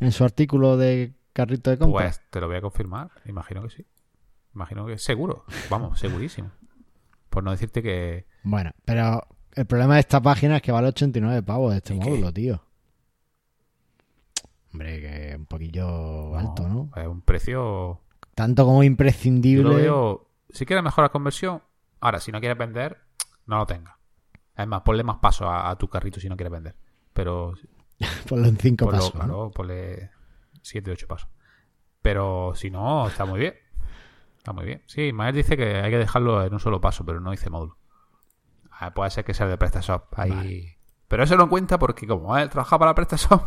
En su artículo de carrito de compra. Pues te lo voy a confirmar. Imagino que sí. Imagino que seguro. Vamos, segurísimo. Por no decirte que. Bueno, pero el problema de esta página es que vale 89 pavos este módulo, tío. Hombre, que es un poquillo alto, ¿no? Es un precio. Tanto como imprescindible. Yo Si quieres mejorar conversión, ahora, si no quieres vender, no lo tengas. Es más, ponle más pasos a, tu carrito si no quieres vender. Pero. ponle en 5 pasos. Claro, ponle 7, 8 pasos. Pero si no, está muy bien. Está muy bien. Sí, Mael dice que hay que dejarlo en un solo paso, pero no dice módulo. Ah, puede ser que sea de PrestaShop. Ahí... Pero eso no cuenta porque como él trabaja para PrestaShop,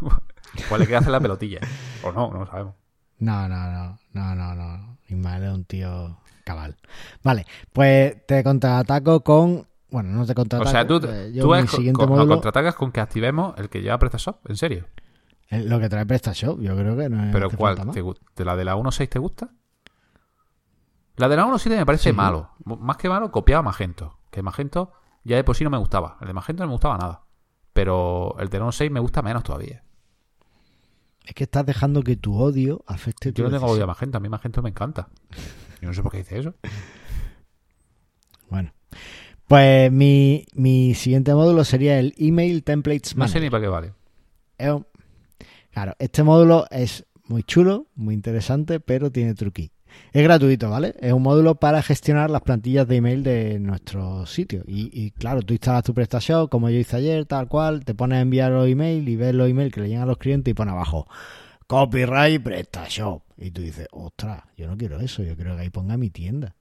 pues le queda hacer la pelotilla. O no, no lo sabemos. No, no, no, no, no, no. Ismael es un tío cabal. Vale, pues te contraataco con... Bueno, no te contraataco. O sea, tú, eh, tú es, con, contraatacas con que activemos el que lleva PrestaShop, ¿en serio? Lo que trae PrestaShop, yo creo que no es... ¿Pero cuál? ¿Te, ¿La de la 1.6 te gusta? La de la 1.7 me parece malo. Más que malo, copiaba Magento. Que Magento ya de por sí no me gustaba. El de Magento no me gustaba nada. Pero el de la 1.6 me gusta menos todavía. Es que estás dejando que tu odio afecte tu Yo no tengo odio a Magento. A mí Magento me encanta. Yo no sé por qué dice eso. Bueno. Pues mi, siguiente módulo sería el Email Templates Manager. No sé ni para qué vale. claro, este módulo es muy chulo, muy interesante, pero tiene truqui. Es gratuito, ¿vale? Es un módulo para gestionar las plantillas de email de nuestro sitio. Y, claro, tú instalas tu PrestaShop, como yo hice ayer, tal cual, te pones a enviar los emails y ves los emails que le llegan a los clientes y pone abajo copyright PrestaShop. Y tú dices, ostras, yo no quiero eso, yo quiero que ahí ponga mi tienda.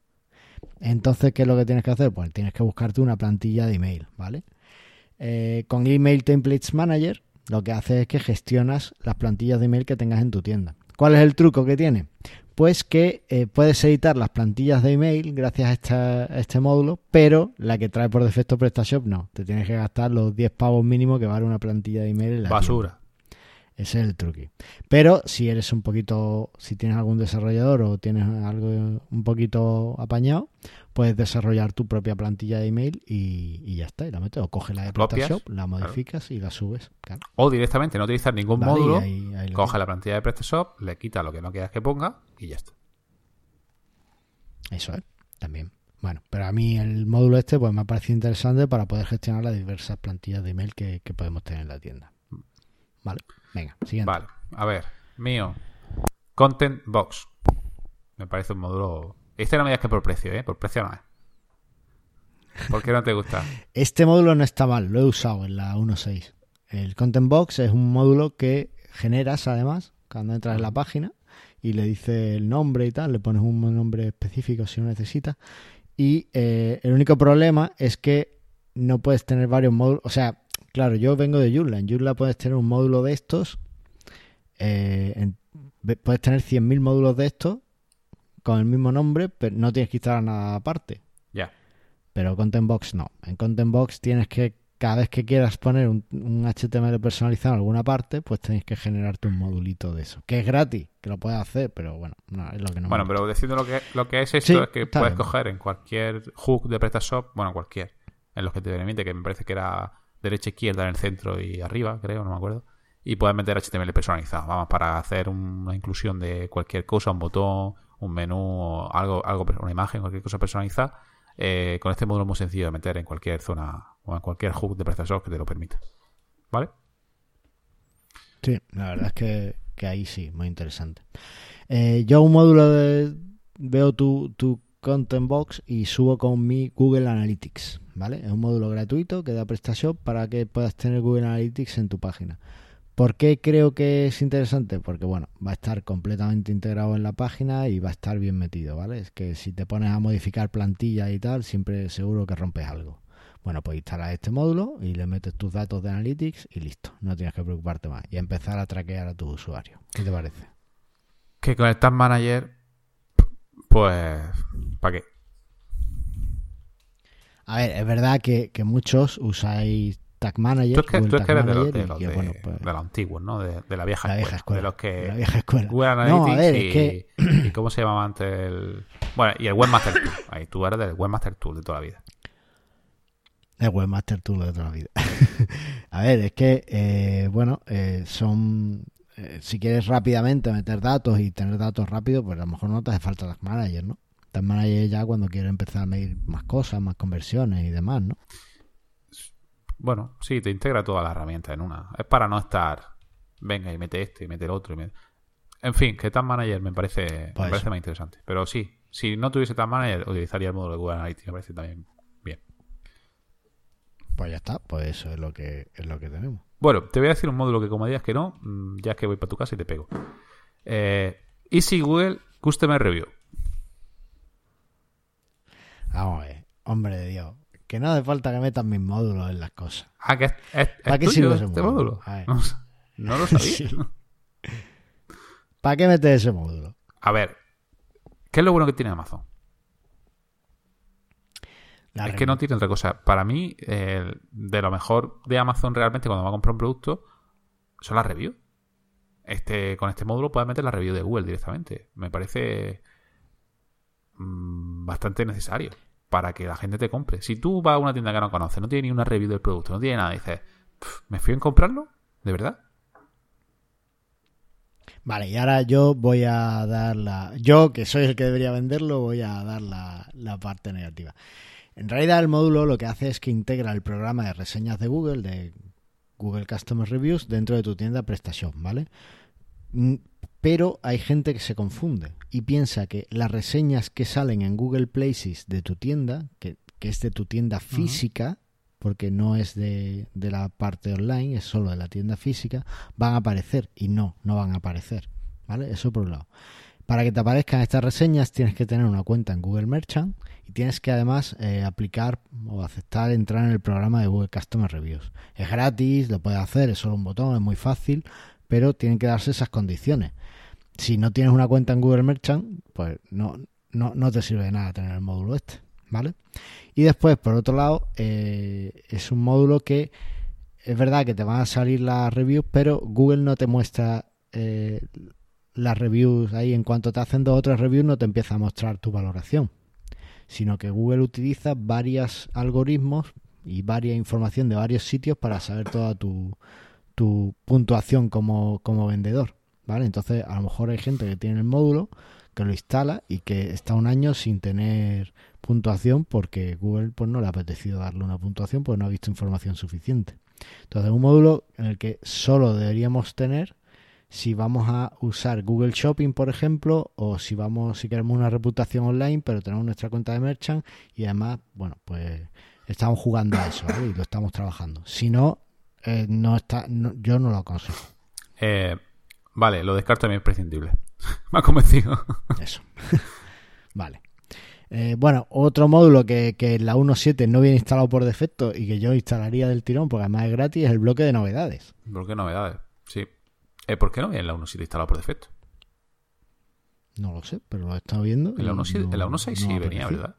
Entonces, ¿qué es lo que tienes que hacer? Pues tienes que buscarte una plantilla de email, ¿vale? Eh, con Email Templates Manager, lo que hace es que gestionas las plantillas de email que tengas en tu tienda. ¿Cuál es el truco que tiene? Pues que eh, puedes editar las plantillas de email gracias a, este módulo, pero la que trae por defecto PrestaShop no. Te tienes que gastar los 10 pavos mínimos que vale una plantilla de email. En la Basura. Ese es el truque. Pero si eres un poquito, si tienes algún desarrollador o tienes algo un poquito apañado, puedes desarrollar tu propia plantilla de email y, ya está. Y la metes o coge la de PrestaShop, la modificas y la subes. O directamente no utilizar ningún módulo, coge la plantilla de PrestaShop, le quita lo que no quieras que ponga y ya está. Eso es, también. Bueno, pero a mí el módulo este pues me ha parecido interesante para poder gestionar las diversas plantillas de email que podemos tener en la tienda. Vale. Venga, siguiente. Vale, a ver, mío. Content Box. Me parece un módulo. Este no me digas que por precio, ¿eh? Por precio no es. ¿Por qué no te gusta? este módulo no está mal, lo he usado en la 1.6. El Content Box es un módulo que generas además cuando entras en la página y le dices el nombre y tal, le pones un nombre específico si lo necesitas. Y eh, el único problema es que no puedes tener varios módulos, o sea, Claro, yo vengo de Joomla. En Joomla puedes tener un módulo de estos. Eh, puedes tener 100.000 módulos de estos con el mismo nombre, pero no tienes que instalar nada aparte. Ya. Pero Contentbox no. En Contentbox tienes que, cada vez que quieras poner un, HTML personalizado en alguna parte, pues tienes que generarte un modulito de eso. Que es gratis, que lo puedes hacer, pero bueno, no, es lo que no Bueno, pero diciendo lo que, lo que es esto, es que puedes coger en cualquier hook de PrestaShop, bueno, cualquier, en los que te permite, que me parece que era derecha, izquierda, en el centro y arriba, creo, no me acuerdo. Y puedes meter HTML personalizado, vamos, para hacer una inclusión de cualquier cosa, un botón, un menú, algo, algo una imagen, cualquier cosa personalizada. Eh, con este módulo muy sencillo de meter en cualquier zona o en cualquier hook de PrestaShop que te lo permita. ¿Vale? Sí, la verdad es que, que ahí sí, muy interesante. Eh, yo un módulo de... Veo tu, tu Content Box y subo con mi Google Analytics, ¿vale? Es un módulo gratuito que da PrestaShop para que puedas tener Google Analytics en tu página. ¿Por qué creo que es interesante? Porque, bueno, va a estar completamente integrado en la página y va a estar bien metido, ¿vale? Es que si te pones a modificar plantillas y tal, siempre seguro que rompes algo. Bueno, pues instalas este módulo y le metes tus datos de Analytics y listo. No tienes que preocuparte más. Y empezar a traquear a tu usuario. ¿Qué te parece? Que con Tag Manager, pues, ¿para qué? A ver, es verdad que, que muchos usáis Tag Manager. Tú es que, Google tú es Tag que eres de los, de, bueno, pues, de los antiguos, ¿no? De, de la vieja, la vieja escuela. De los que... la vieja escuela. Google No, a ver, y, es que y ¿cómo se llamaba antes el... Bueno, y el Webmaster Tool. Ahí tú eres del Webmaster Tool de toda la vida. El Webmaster Tool de toda la vida. a ver, es que, eh, bueno, eh, son. Eh, si quieres rápidamente meter datos y tener datos rápido, pues a lo mejor no te hace falta Tag Manager, ¿no? Tag Manager ya cuando quieres empezar a medir más cosas, más conversiones y demás, ¿no? Bueno, sí, te integra todas las herramientas en una. Es para no estar... Venga, y mete este, y mete el otro. Y mete... En fin, que Tag Manager me parece, me Pues parece más interesante. Pero sí, si no tuviese Tag Manager, utilizaría el módulo de Google Analytics. Me parece también bien. Pues ya está, pues eso es lo que es lo que tenemos. Bueno, te voy a decir un módulo que como digas que no, mm, ya es que voy para tu casa y te pego. Eh, Easy Google Customer Review. Vamos a ver, hombre de Dios, que no hace falta que metas mis módulos en las cosas. Ah, que es, es, ¿Para es qué sirve ese este módulo? No, lo sabía. Sí. ¿Para qué metes ese módulo? A ver, ¿qué es lo bueno que tiene Amazon? La es que no tiene otra cosa. Para mí, eh, de lo mejor de Amazon realmente cuando va a comprar un producto son las reviews. Este, con este módulo puedes meter la review de Google directamente. Me parece mm, bastante necesario para que la gente te compre. Si tú vas a una tienda que no conoces, no tiene ni una review del producto, no tiene nada, dices, "Pf, ¿me fío en comprarlo? ¿De verdad? Vale, y ahora yo voy a dar la. Yo, que soy el que debería venderlo, voy a dar la, la parte negativa. En realidad, el módulo lo que hace es que integra el programa de reseñas de Google, de Google Customer Reviews, dentro de tu tienda PrestaShop, ¿vale? Mm, Pero hay gente que se confunde y piensa que las reseñas que salen en Google Places de tu tienda, que, que es de tu tienda física, porque no es de, de la parte online, es solo de la tienda física, van a aparecer y no, no van a aparecer, ¿vale? Eso por un lado. Para que te aparezcan estas reseñas tienes que tener una cuenta en Google Merchant y tienes que además eh, aplicar o aceptar entrar en el programa de Google Customer Reviews. Es gratis, lo puedes hacer, es solo un botón, es muy fácil, pero tienen que darse esas condiciones. Si no tienes una cuenta en Google Merchant, pues no, no, no te sirve de nada tener el módulo este, ¿vale? Y después, por otro lado, eh, es un módulo que es verdad que te van a salir las reviews, pero Google no te muestra eh, las reviews ahí. En cuanto te hacen dos o tres reviews, no te empieza a mostrar tu valoración, sino que Google utiliza varios algoritmos y varias información de varios sitios para saber toda tu, tu puntuación como, como vendedor. ¿Vale? Entonces, a lo mejor hay gente que tiene el módulo, que lo instala y que está un año sin tener puntuación porque Google pues no le ha apetecido darle una puntuación porque no ha visto información suficiente. Entonces, un módulo en el que solo deberíamos tener si vamos a usar Google Shopping, por ejemplo, o si vamos, si queremos una reputación online, pero tenemos nuestra cuenta de merchant y además, bueno, pues estamos jugando a eso ¿vale? y lo estamos trabajando. Si no, eh, no está, no- yo no lo aconsejo. Eh, vale, lo descarto también es prescindible. Me ha convencido. Eso. vale. Eh, bueno, otro módulo que, que en la 1.7 no viene instalado por defecto y que yo instalaría del tirón porque además es gratis es el bloque de novedades. ¿Por qué novedades? Eh, ¿Por qué no viene en la 1.7 instalado por defecto? No lo sé, pero lo he estado viendo. En la y 1.6 no- en la 1.6 no sí venía. ¿verdad?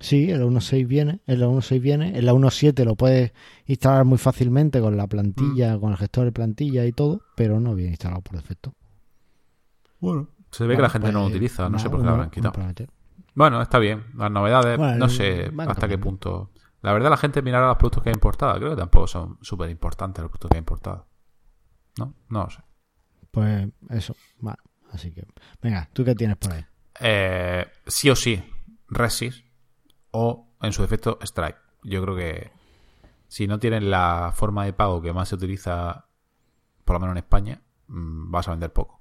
Sí, en la 1.6 viene, en la 1.6 viene, en la 1.7 lo puedes instalar muy fácilmente con la Mm. plantilla, con el gestor de plantilla y todo, pero no viene instalado por defecto. Bueno. Se ve que la gente no lo pues, utiliza, no nada, sé por qué lo habrán uno quitado. Bueno, está bien. Las novedades, Bueno, no sé hasta qué punto. La verdad, la gente mirará los productos que ha importado. Creo que tampoco son súper importantes los productos que ha importado. ¿No? No lo sé. Pues eso, vale. Así que, venga, ¿tú qué tienes por ahí? Eh, sí o sí, Resys o, en su defecto, Stripe. Yo creo que si no tienen la forma de pago que más se utiliza por lo menos en España, mm, vas a vender poco.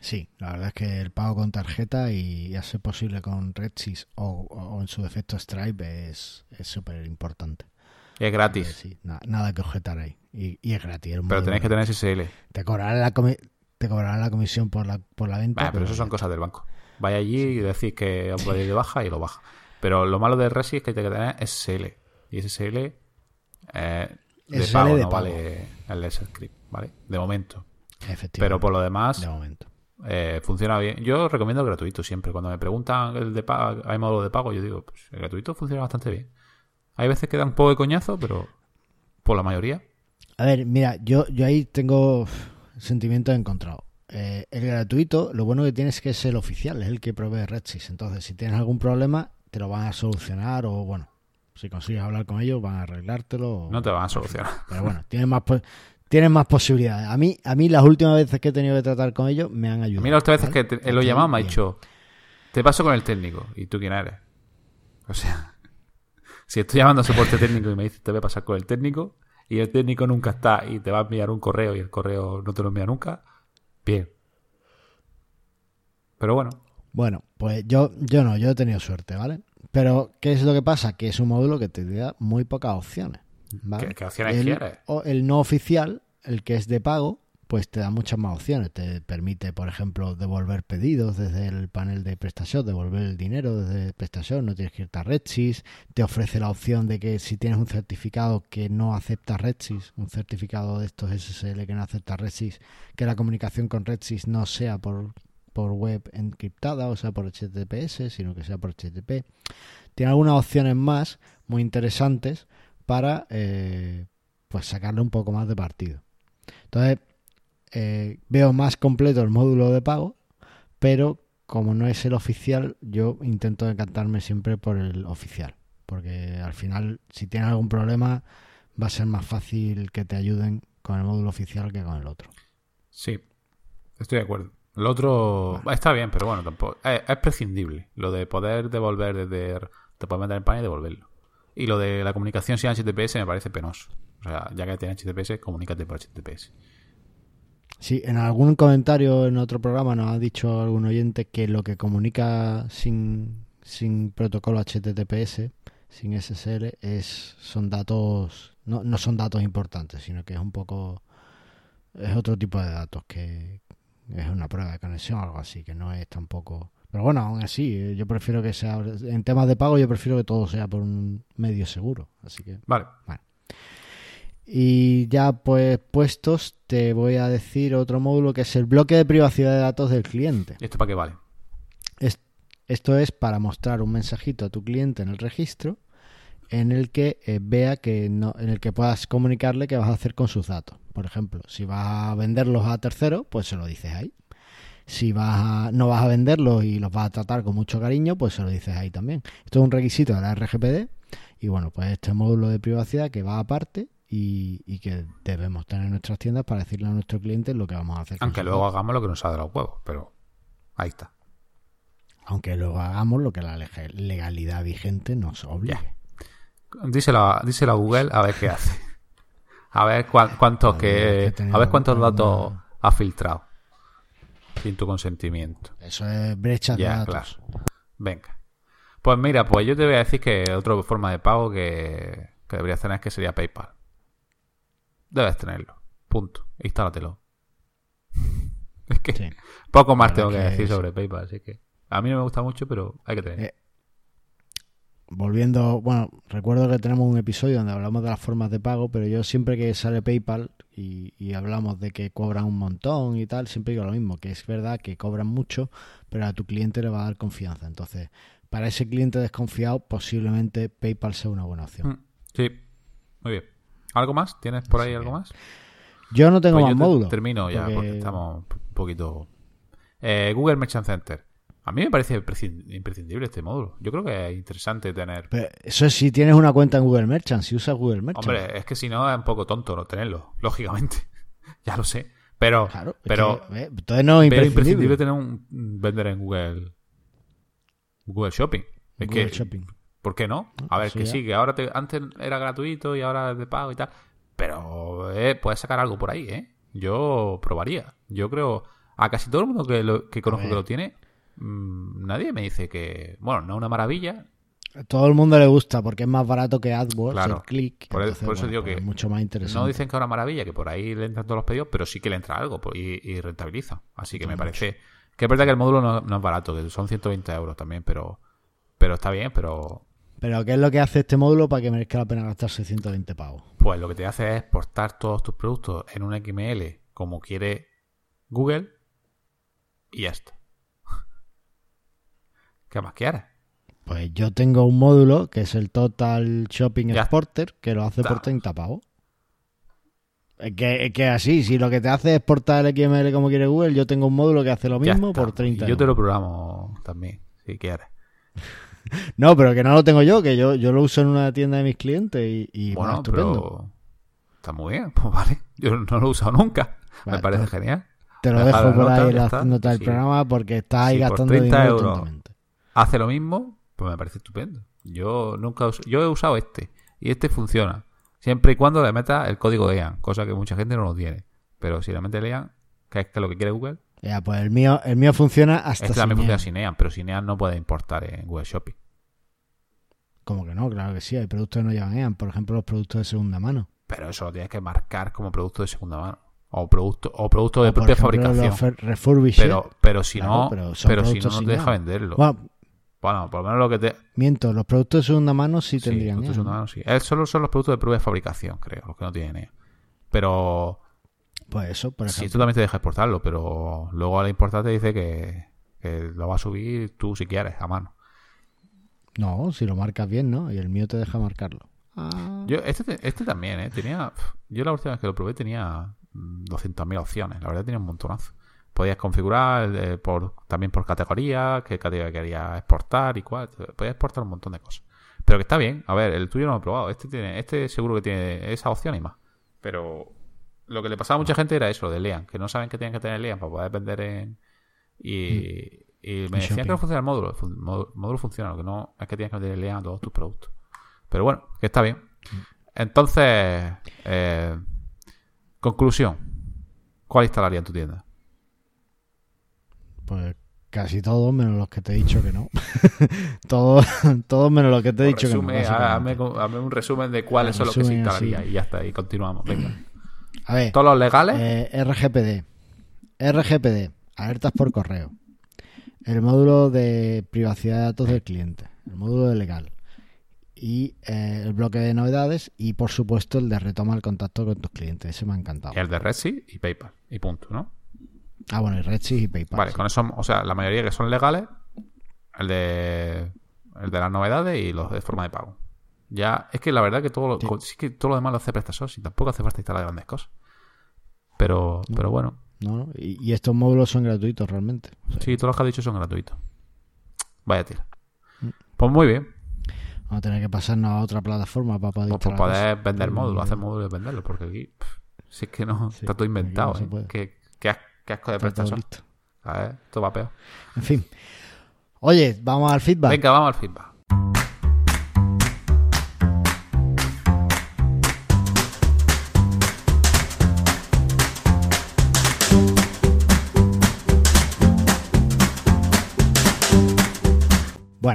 Sí, la verdad es que el pago con tarjeta y a ser posible con RedSys o, o en su defecto Stripe es súper importante. Y es gratis. Sí, nada que objetar ahí. Y, y es gratis. Pero tenéis que tener SSL. Te cobrarán la, comi- te cobrarán la comisión por la, por la venta. Bah, pero eso son cosas del banco. Vaya allí y decís que os podéis de baja y lo baja. Pero lo malo de Resi es que hay que tener SSL. Y SSL eh, de SSL pago, de no pago. vale el script, ¿vale? De momento. Efectivamente. Pero por lo demás, De momento. eh, funciona bien. Yo recomiendo el gratuito siempre. Cuando me preguntan el de pago, hay módulo de pago, yo digo, pues el gratuito funciona bastante bien. Hay veces que da un poco de coñazo, pero por la mayoría. A ver, mira, yo, yo ahí tengo sentimientos encontrados. Eh, el gratuito, lo bueno que tiene es que es el oficial, es el que provee RedSys. Entonces, si tienes algún problema, te lo van a solucionar o, bueno, si consigues hablar con ellos, van a arreglártelo. o- No te van a solucionar. Pero bueno, tienes más, tienes más posibilidades. A mí, a mí las últimas veces que he tenido que tratar con ellos me han A ayudado. mí las otras veces ¿vale? que te- lo llamado me ha dicho, te paso con el técnico. ¿Y tú quién eres? O sea, si estoy llamando a soporte técnico y me dice te voy a pasar con el técnico y el técnico nunca está y te va a enviar un correo y el correo no te lo envía nunca, bien. Pero bueno, Bueno, pues yo, yo no, yo he tenido suerte, ¿vale? Pero, ¿qué es lo que pasa? Que es un módulo que te da muy pocas opciones. ¿vale? ¿Qué- qué opciones el, quieres? o el no oficial, el que es de pago, pues te da muchas más opciones. Te permite, por ejemplo, devolver pedidos desde el panel de PrestaShop, devolver el dinero desde PrestaShop, no tienes que irte a RedSys. Te ofrece la opción de que si tienes un certificado que no acepta RedSys, un certificado de estos SSL que no acepta RedSys, que la comunicación con RedSys no sea por, por web encriptada, o sea, por HTTPS, sino que sea por HTTP. Tiene algunas opciones más muy interesantes para eh, pues sacarle un poco más de partido. Entonces, eh, veo más completo el módulo de pago, pero como no es el oficial, yo intento decantarme siempre por el oficial. Porque al final, si tienes algún problema, va a ser más fácil que te ayuden con el módulo oficial que con el otro. sí, estoy de acuerdo. El otro está bien, pero bueno, tampoco. Es, es prescindible. Lo de poder devolver desde. Te puedes meter en pan y devolverlo. Y lo de la comunicación sin HTTPS me parece penoso. O sea, ya que tienes HTTPS, comunícate por HTTPS. Sí, en algún comentario en otro programa nos ha dicho algún oyente que lo que comunica sin, sin protocolo HTTPS, sin SSL, es, son datos, no, no son datos importantes, sino que es un poco, es otro tipo de datos que es una prueba de conexión o algo así, que no es tampoco... Pero bueno, aún así, eh, yo prefiero que sea, en temas de pago yo prefiero que todo sea por un medio seguro, así que... Vale. Y ya pues puestos, te voy a decir otro módulo que es el bloque de privacidad de datos del cliente. ¿Y esto para qué vale? Es- esto es para mostrar un mensajito a tu cliente en el registro en el que eh, vea que no, en el que puedas comunicarle qué vas a hacer con sus datos. Por ejemplo, si vas a venderlos a terceros, pues se lo dices ahí. Si vas a- no vas a venderlos y los vas a tratar con mucho cariño, pues se lo dices ahí también. Esto es un requisito de la RGPD y bueno, pues este módulo de privacidad que va aparte y, y que debemos tener en nuestras tiendas para decirle a nuestro cliente lo que vamos a hacer. Aunque luego hagamos lo que nos salga de los huevos, pero ahí está. Aunque luego hagamos lo que la leg- legalidad vigente nos obligue. Díselo díselo a Google a ver qué hace. A ver cuán- cuántos que, a ver cuántos datos ha filtrado sin tu consentimiento. Eso es brecha de datos. Venga. Pues mira, pues yo te voy a decir que otra forma de pago que, que deberías tener es que sería PayPal. Debes tenerlo. Punto. Instálatelo. es que Sí. poco más tengo que decir sobre PayPal, así que a mí no me gusta mucho, pero hay que tener. Eh, Volviendo, bueno, recuerdo que tenemos un episodio donde hablamos de las formas de pago, pero yo siempre que sale PayPal y, y hablamos de que cobran un montón y tal, siempre digo lo mismo, que es verdad que cobran mucho, pero a tu cliente le va a dar confianza. Entonces, para ese cliente desconfiado, posiblemente PayPal sea una buena opción. Mm, Sí, muy bien. ¿Algo más? ¿Tienes por ahí algo más? Yo no tengo Pues más yo te- módulos. Termino ya, porque... porque- estamos un poquito... Eh, Google Merchant Center. A mí me parece prescin- imprescindible este módulo. Yo creo que es interesante tener... Pero eso es si tienes una cuenta en Google Merchant, si usas Google Merchant. Hombre, es que si no es un poco tonto no tenerlo, lógicamente. ya lo sé. Pero, Claro, es pero, que, eh, entonces no es pero imprescindible. imprescindible tener un un vender en Google Google Shopping. Es Google que, Shopping. ¿Por qué no? A ver, eso que sí, que ahora te- antes era gratuito y ahora es de pago y tal. Pero puedes, puedes sacar algo por ahí, ¿eh? Yo probaría. Yo creo, a casi todo el mundo que, lo, que conozco que lo tiene, mmm, nadie me dice que, bueno, no es una maravilla. Todo el mundo le gusta porque es más barato que AdWords, Claro. el click. Por, entonces, por eso bueno, digo que es mucho más interesante. no dicen que es una maravilla, que por ahí le entran todos los pedidos, pero sí que le entra algo pues, y, y rentabiliza. Así que me parece que es verdad que el módulo no, no es barato, que son 120 euros también, pero, pero está bien, pero Pero ¿qué es lo que hace este módulo para que merezca la pena gastarse 120 pavos? Pues lo que te hace es exportar todos tus productos en un XML como quiere Google y ya está. ¿Qué más quieres? Pues yo tengo un módulo que es el Total Shopping Ya Exporter que lo hace por está. 30 pavos. Es que, es que así, si lo que te hace es exportar el XML como quiere Google, yo tengo un módulo que hace lo mismo por 30 Y yo te lo programo también, si quieres. No, pero que no lo tengo yo, que yo, yo lo uso en una tienda de mis clientes y, bueno, estupendo. pero está muy bien, pues vale. Yo no lo he usado nunca. Vale, Me parece genial. Te lo dejo por nota, ahí la está. nota del Sí. programa porque estás ahí Sí, por gastando 30 dinero euros. Hace lo mismo, pues me parece estupendo. Yo nunca yo he usado este y este funciona. Siempre y cuando le metas el código EAN, cosa que mucha gente no lo tiene. Pero si le metes el EAN, que es lo que quiere Google, Ya, pues el mío, el mío funciona hasta Este también funciona EAN. sin EAN, pero sin EAN no puede importar en Google Shopping. Como que no, claro que sí, hay productos que no llevan EAN, por ejemplo los productos de segunda mano. Pero eso lo tienes que marcar como producto de segunda mano. O producto, o producto de O, propia ejemplo, fabricación. los. Pero, pero si Claro, no, pero si no, no te deja venderlo. Bueno, Bueno, por lo menos lo que te. miento, los productos de segunda mano sí, Sí, tendrían productos de segunda mano, sí. Es solo son los productos de propia fabricación, creo, los que no tienen EAN. Pero Pues eso, por sí, ejemplo. esto también te deja exportarlo, pero luego al importar te dice que, que lo va a subir tú si quieres, a mano. No, si lo marcas bien, ¿no? Y el mío te deja marcarlo. Ah, Yo, este, te- este también, ¿eh? Tenía, yo la última vez que lo probé tenía mm, 200.000 opciones. La verdad tenía un montonazo. Podías configurar eh, por, también por categoría, qué categoría querías exportar y cuál. Podías exportar un montón de cosas. Pero que está bien. A ver, el tuyo no lo he probado. Este tiene, este seguro que tiene esa opción y más. Pero lo que le pasaba a mucha gente era eso, de Lean, que no saben que tienen que tener Lean para poder vender en. Y, y me decían shopping. que no funciona el módulo. El módulo, funciona, lo que no es que tienes que meter Lean a todos tus productos. Pero bueno, que está bien. Entonces, eh, conclusión. ¿Cuál instalaría en tu tienda? pues casi todos menos los que te he dicho que no. todos, todos menos los que te he dicho que no. Resume, hazme, hazme un resumen de cuáles son los que se instalaría así. y ya está, y continuamos. Venga. A ver, Todos los legales, eh, RGPD. RGPD, alertas por correo. El módulo de privacidad de datos del cliente. El módulo de legal. Y eh, el bloque de novedades. Y por supuesto el de retoma el contacto con tus clientes. Ese me ha encantado. el de Redsi y PayPal. Y punto, ¿no? Ah, bueno, y Redsys y PayPal. Vale, sí. con eso, o sea, la mayoría que son legales, el de el de las novedades y los de forma de pago. Ya, es que la verdad que todo lo, Sí. sí que todo lo demás lo hace PrestaShop y tampoco hace falta instalar grandes cosas. Pero, pero bueno, No, no, Y, y estos módulos son gratuitos realmente. O sea, sí, todos los que has dicho son gratuitos. Vaya tira. Mm. Pues muy bien. Vamos a tener que pasarnos a otra plataforma para poder Pues, pues poder vender módulos, hacer módulos y venderlos, porque aquí, pff, si es que no, Sí, está todo inventado. no ¿eh? Qué, qué as- qué asco de PrestaShop. listo. ¿sabes? Esto va peor. En fin. Oye, vamos al feedback. Venga, vamos al feedback.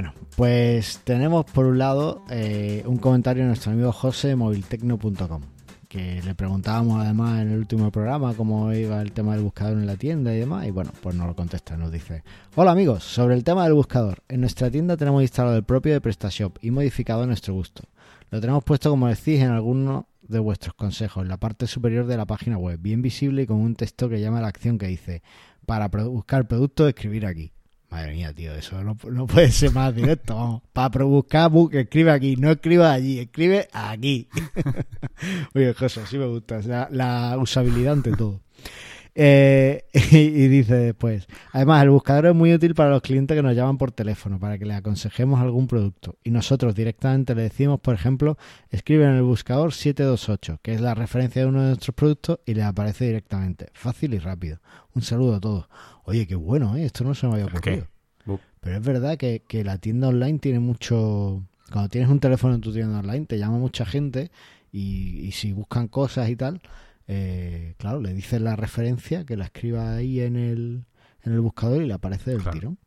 Bueno, pues tenemos por un lado eh, un comentario de nuestro amigo José de moviltecno.com, que le preguntábamos además en el último programa cómo iba el tema del buscador en la tienda y demás, y bueno, pues nos lo contesta, nos dice, hola amigos, sobre el tema del buscador, en nuestra tienda tenemos instalado el propio de PrestaShop y modificado a nuestro gusto. Lo tenemos puesto como decís en alguno de vuestros consejos, en la parte superior de la página web, bien visible y con un texto que llama la acción que dice, para buscar productos, escribir aquí. Madre mía, tío, eso no, no puede ser más directo. Vamos. Para buscar, bu- escribe aquí, no escriba allí, escribe aquí. Oye, José, sí me gusta. o sea, la usabilidad ante todo. Eh, y, y dice después, además el buscador es muy útil para los clientes que nos llaman por teléfono, para que le aconsejemos algún producto. Y nosotros directamente le decimos, por ejemplo, escribe en el buscador 728, que es la referencia de uno de nuestros productos, y le aparece directamente. Fácil y rápido. Un saludo a todos. Oye, qué bueno, ¿eh? esto no se me había ¿El ocurrido. Bu- Pero es verdad que, que la tienda online tiene mucho... Cuando tienes un teléfono en tu tienda online, te llama mucha gente y, y si buscan cosas y tal, eh, claro, le dices la referencia, que la escriba ahí en el, en el buscador y le aparece del Claro. tirón.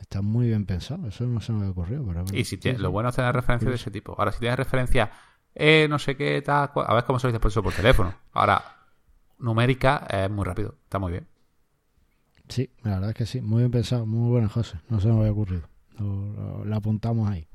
Está muy bien pensado, eso no se me había ocurrido. Pero Y si sí, tienes, sí. lo bueno es tener referencias de ese tipo. Ahora, si tienes referencia, eh, no sé qué, tal, cual- a ver cómo se lo dices por eso por teléfono. Ahora, numérica es muy rápido, está muy bien. Sí, la verdad es que sí, muy bien pensado, muy bueno, José. No se me había ocurrido. Lo, lo- lo apuntamos ahí.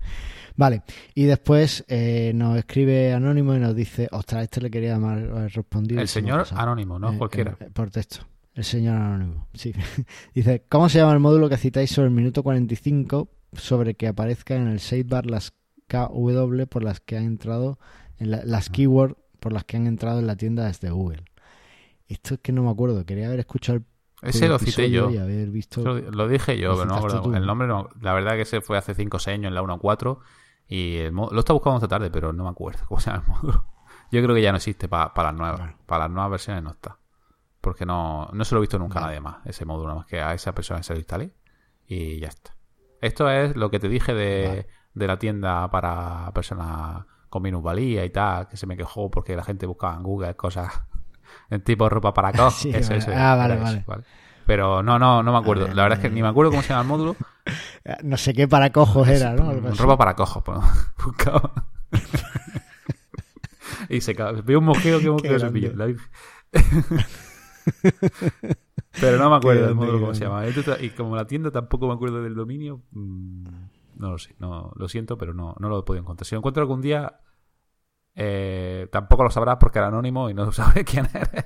Vale, y después eh, nos escribe Anónimo y nos dice: Ostras, este le quería haber haber respondido. El señor pasado". anónimo, no Eh, cualquiera. eh, por texto. El señor Anónimo, sí. dice: ¿Cómo se llama el módulo que citáis sobre el minuto 45 sobre que aparezcan en el sidebar las KW por las que han entrado, en la- las keywords por las que han entrado en la tienda desde Google? Esto es que no me acuerdo, quería haber escuchado el Ese lo cité yo. haber visto. Lo, dije yo, pero no. El nombre no. La verdad que ese fue hace 5 o 6 años en la 1.4 y el lo estaba buscando esta tarde, pero no me acuerdo cómo se llama el módulo. Yo creo que ya no existe para las nuevas. Claro. Para las nuevas versiones no está. Porque no, no se lo he visto nunca a nadie más, ese módulo, nada más que a esa persona que se lo instalé y ya está. Esto es lo que te dije de, Vale. de la tienda para personas con minusvalía y tal, que se me quejó porque la gente buscaba en Google cosas tipo ropa para cojos. Sí, Eso, vale. eso, Ah, vale, eso, vale. Pero no, no, no me acuerdo. La verdad es que ni me acuerdo cómo se llama el módulo. Eh, No sé qué para cojos era, ¿no? Ropa para cojos. pues, buscaba. y se veo un mosqueo que mosqueo se pilló. Pero no me acuerdo del módulo cómo se llama. Y como la tienda tampoco me acuerdo del dominio, mm, no lo sé. No, lo siento, pero no, no lo he podido encontrar. Si lo encuentro algún día, eh, tampoco lo sabrás porque era anónimo y no sabré quién eres.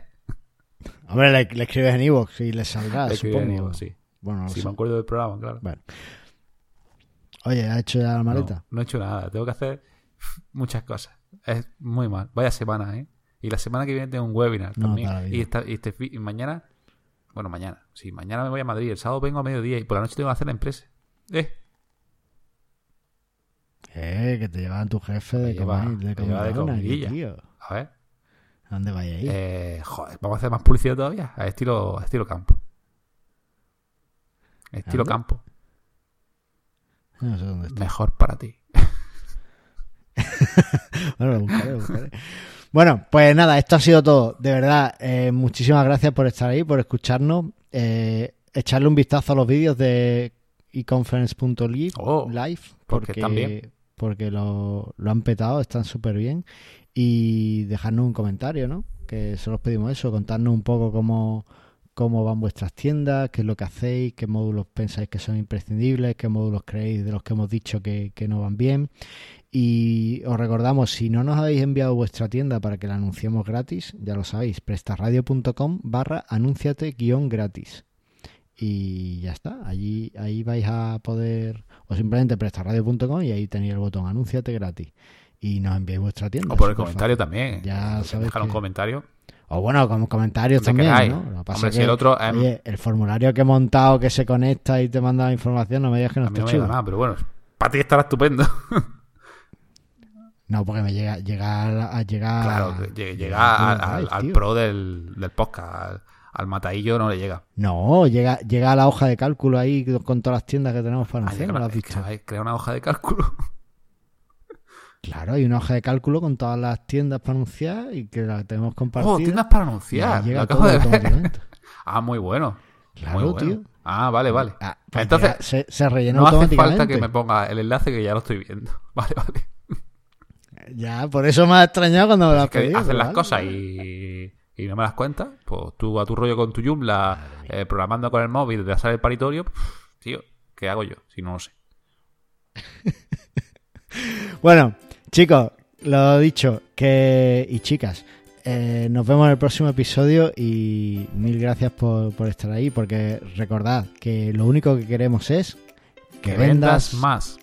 Hombre, le, le escribes en iVoox y le saldrá, Le en supongo. sí. Bueno, sé. me acuerdo del programa, claro. Bueno. Oye, ¿has hecho ya la maleta? No, no he hecho nada. Tengo que hacer muchas cosas. Es muy mal. Vaya semana, ¿eh? Y la semana que viene tengo un webinar No, también. y, esta- y este y mañana, bueno, mañana. Sí, mañana me voy a Madrid. El sábado vengo a mediodía y por la noche tengo que hacer la empresa. Eh, Eh, que te llevan tu jefe de lleva- de de comidilla. tío. a ver. ¿A dónde vais a ir? Eh, joder, vamos a hacer más publicidad todavía. A estilo, a estilo campo. Estilo ¿Dónde? campo. No sé dónde está. Mejor para ti. Bueno, lo buscaré, lo buscaré. Bueno, pues nada, esto ha sido todo. De verdad, eh, muchísimas gracias por estar ahí, por escucharnos. Eh, echarle un vistazo a los vídeos de econference.live Oh, live porque porque, bien. Porque lo, han petado, están súper bien. Y dejarnos un comentario, ¿no? Que solo os pedimos eso, contarnos un poco cómo, cómo van vuestras tiendas, qué es lo que hacéis, qué módulos pensáis que son imprescindibles, qué módulos creéis de los que hemos dicho que, que no van bien. Y os recordamos, si no nos habéis enviado vuestra tienda para que la anunciemos gratis, ya lo sabéis, prestarradio.com barra anunciate guion gratis. Y ya está, allí ahí vais a poder, o simplemente prestarradio.com y ahí tenéis el botón anunciate gratis. Y nos enviáis vuestra tienda. O por el superfácil. comentario también. Ya sabéis Dejar un que- comentario. O bueno, como comentarios Donde también. ¿no? Lo que pasa Hombre, es si que, el otro es- oye, el formulario que he montado que se conecta y te manda la información, no me digas que no a mí está no chulo. nada, pero bueno, para ti estará estupendo. No, porque me llega, llega a, llegar. Claro, que llega al, al- al pro del, del podcast, al, al mataillo no le llega. No, llega, llega a la hoja de cálculo ahí con todas las tiendas que tenemos para anunciar, llega ¿no lo una- has hoja de cálculo. Claro, hay una hoja de cálculo con todas las tiendas para anunciar y que la tenemos compartida. Oh, tiendas para anunciar. Llega acabo todo de ver. Ah, muy bueno. Claro, muy bueno. tío. Ah, vale, vale. Ah, pues Entonces, se, se rellena no hace falta que me ponga el enlace que ya lo estoy viendo. Vale, vale. Ya, por eso me ha extrañado cuando me lo has Es que pedido. pero las cosas y, y no me las cuentas. Pues tú a tu rollo con tu Joomla, eh, programando con el móvil, te sale el paritorio. Tío, ¿qué hago yo? Si no lo sé. Bueno, chicos, lo dicho, que y chicas, eh, nos vemos en el próximo episodio y mil gracias por, por estar ahí, porque recordad que lo único que queremos es que, Que vendas vendas más.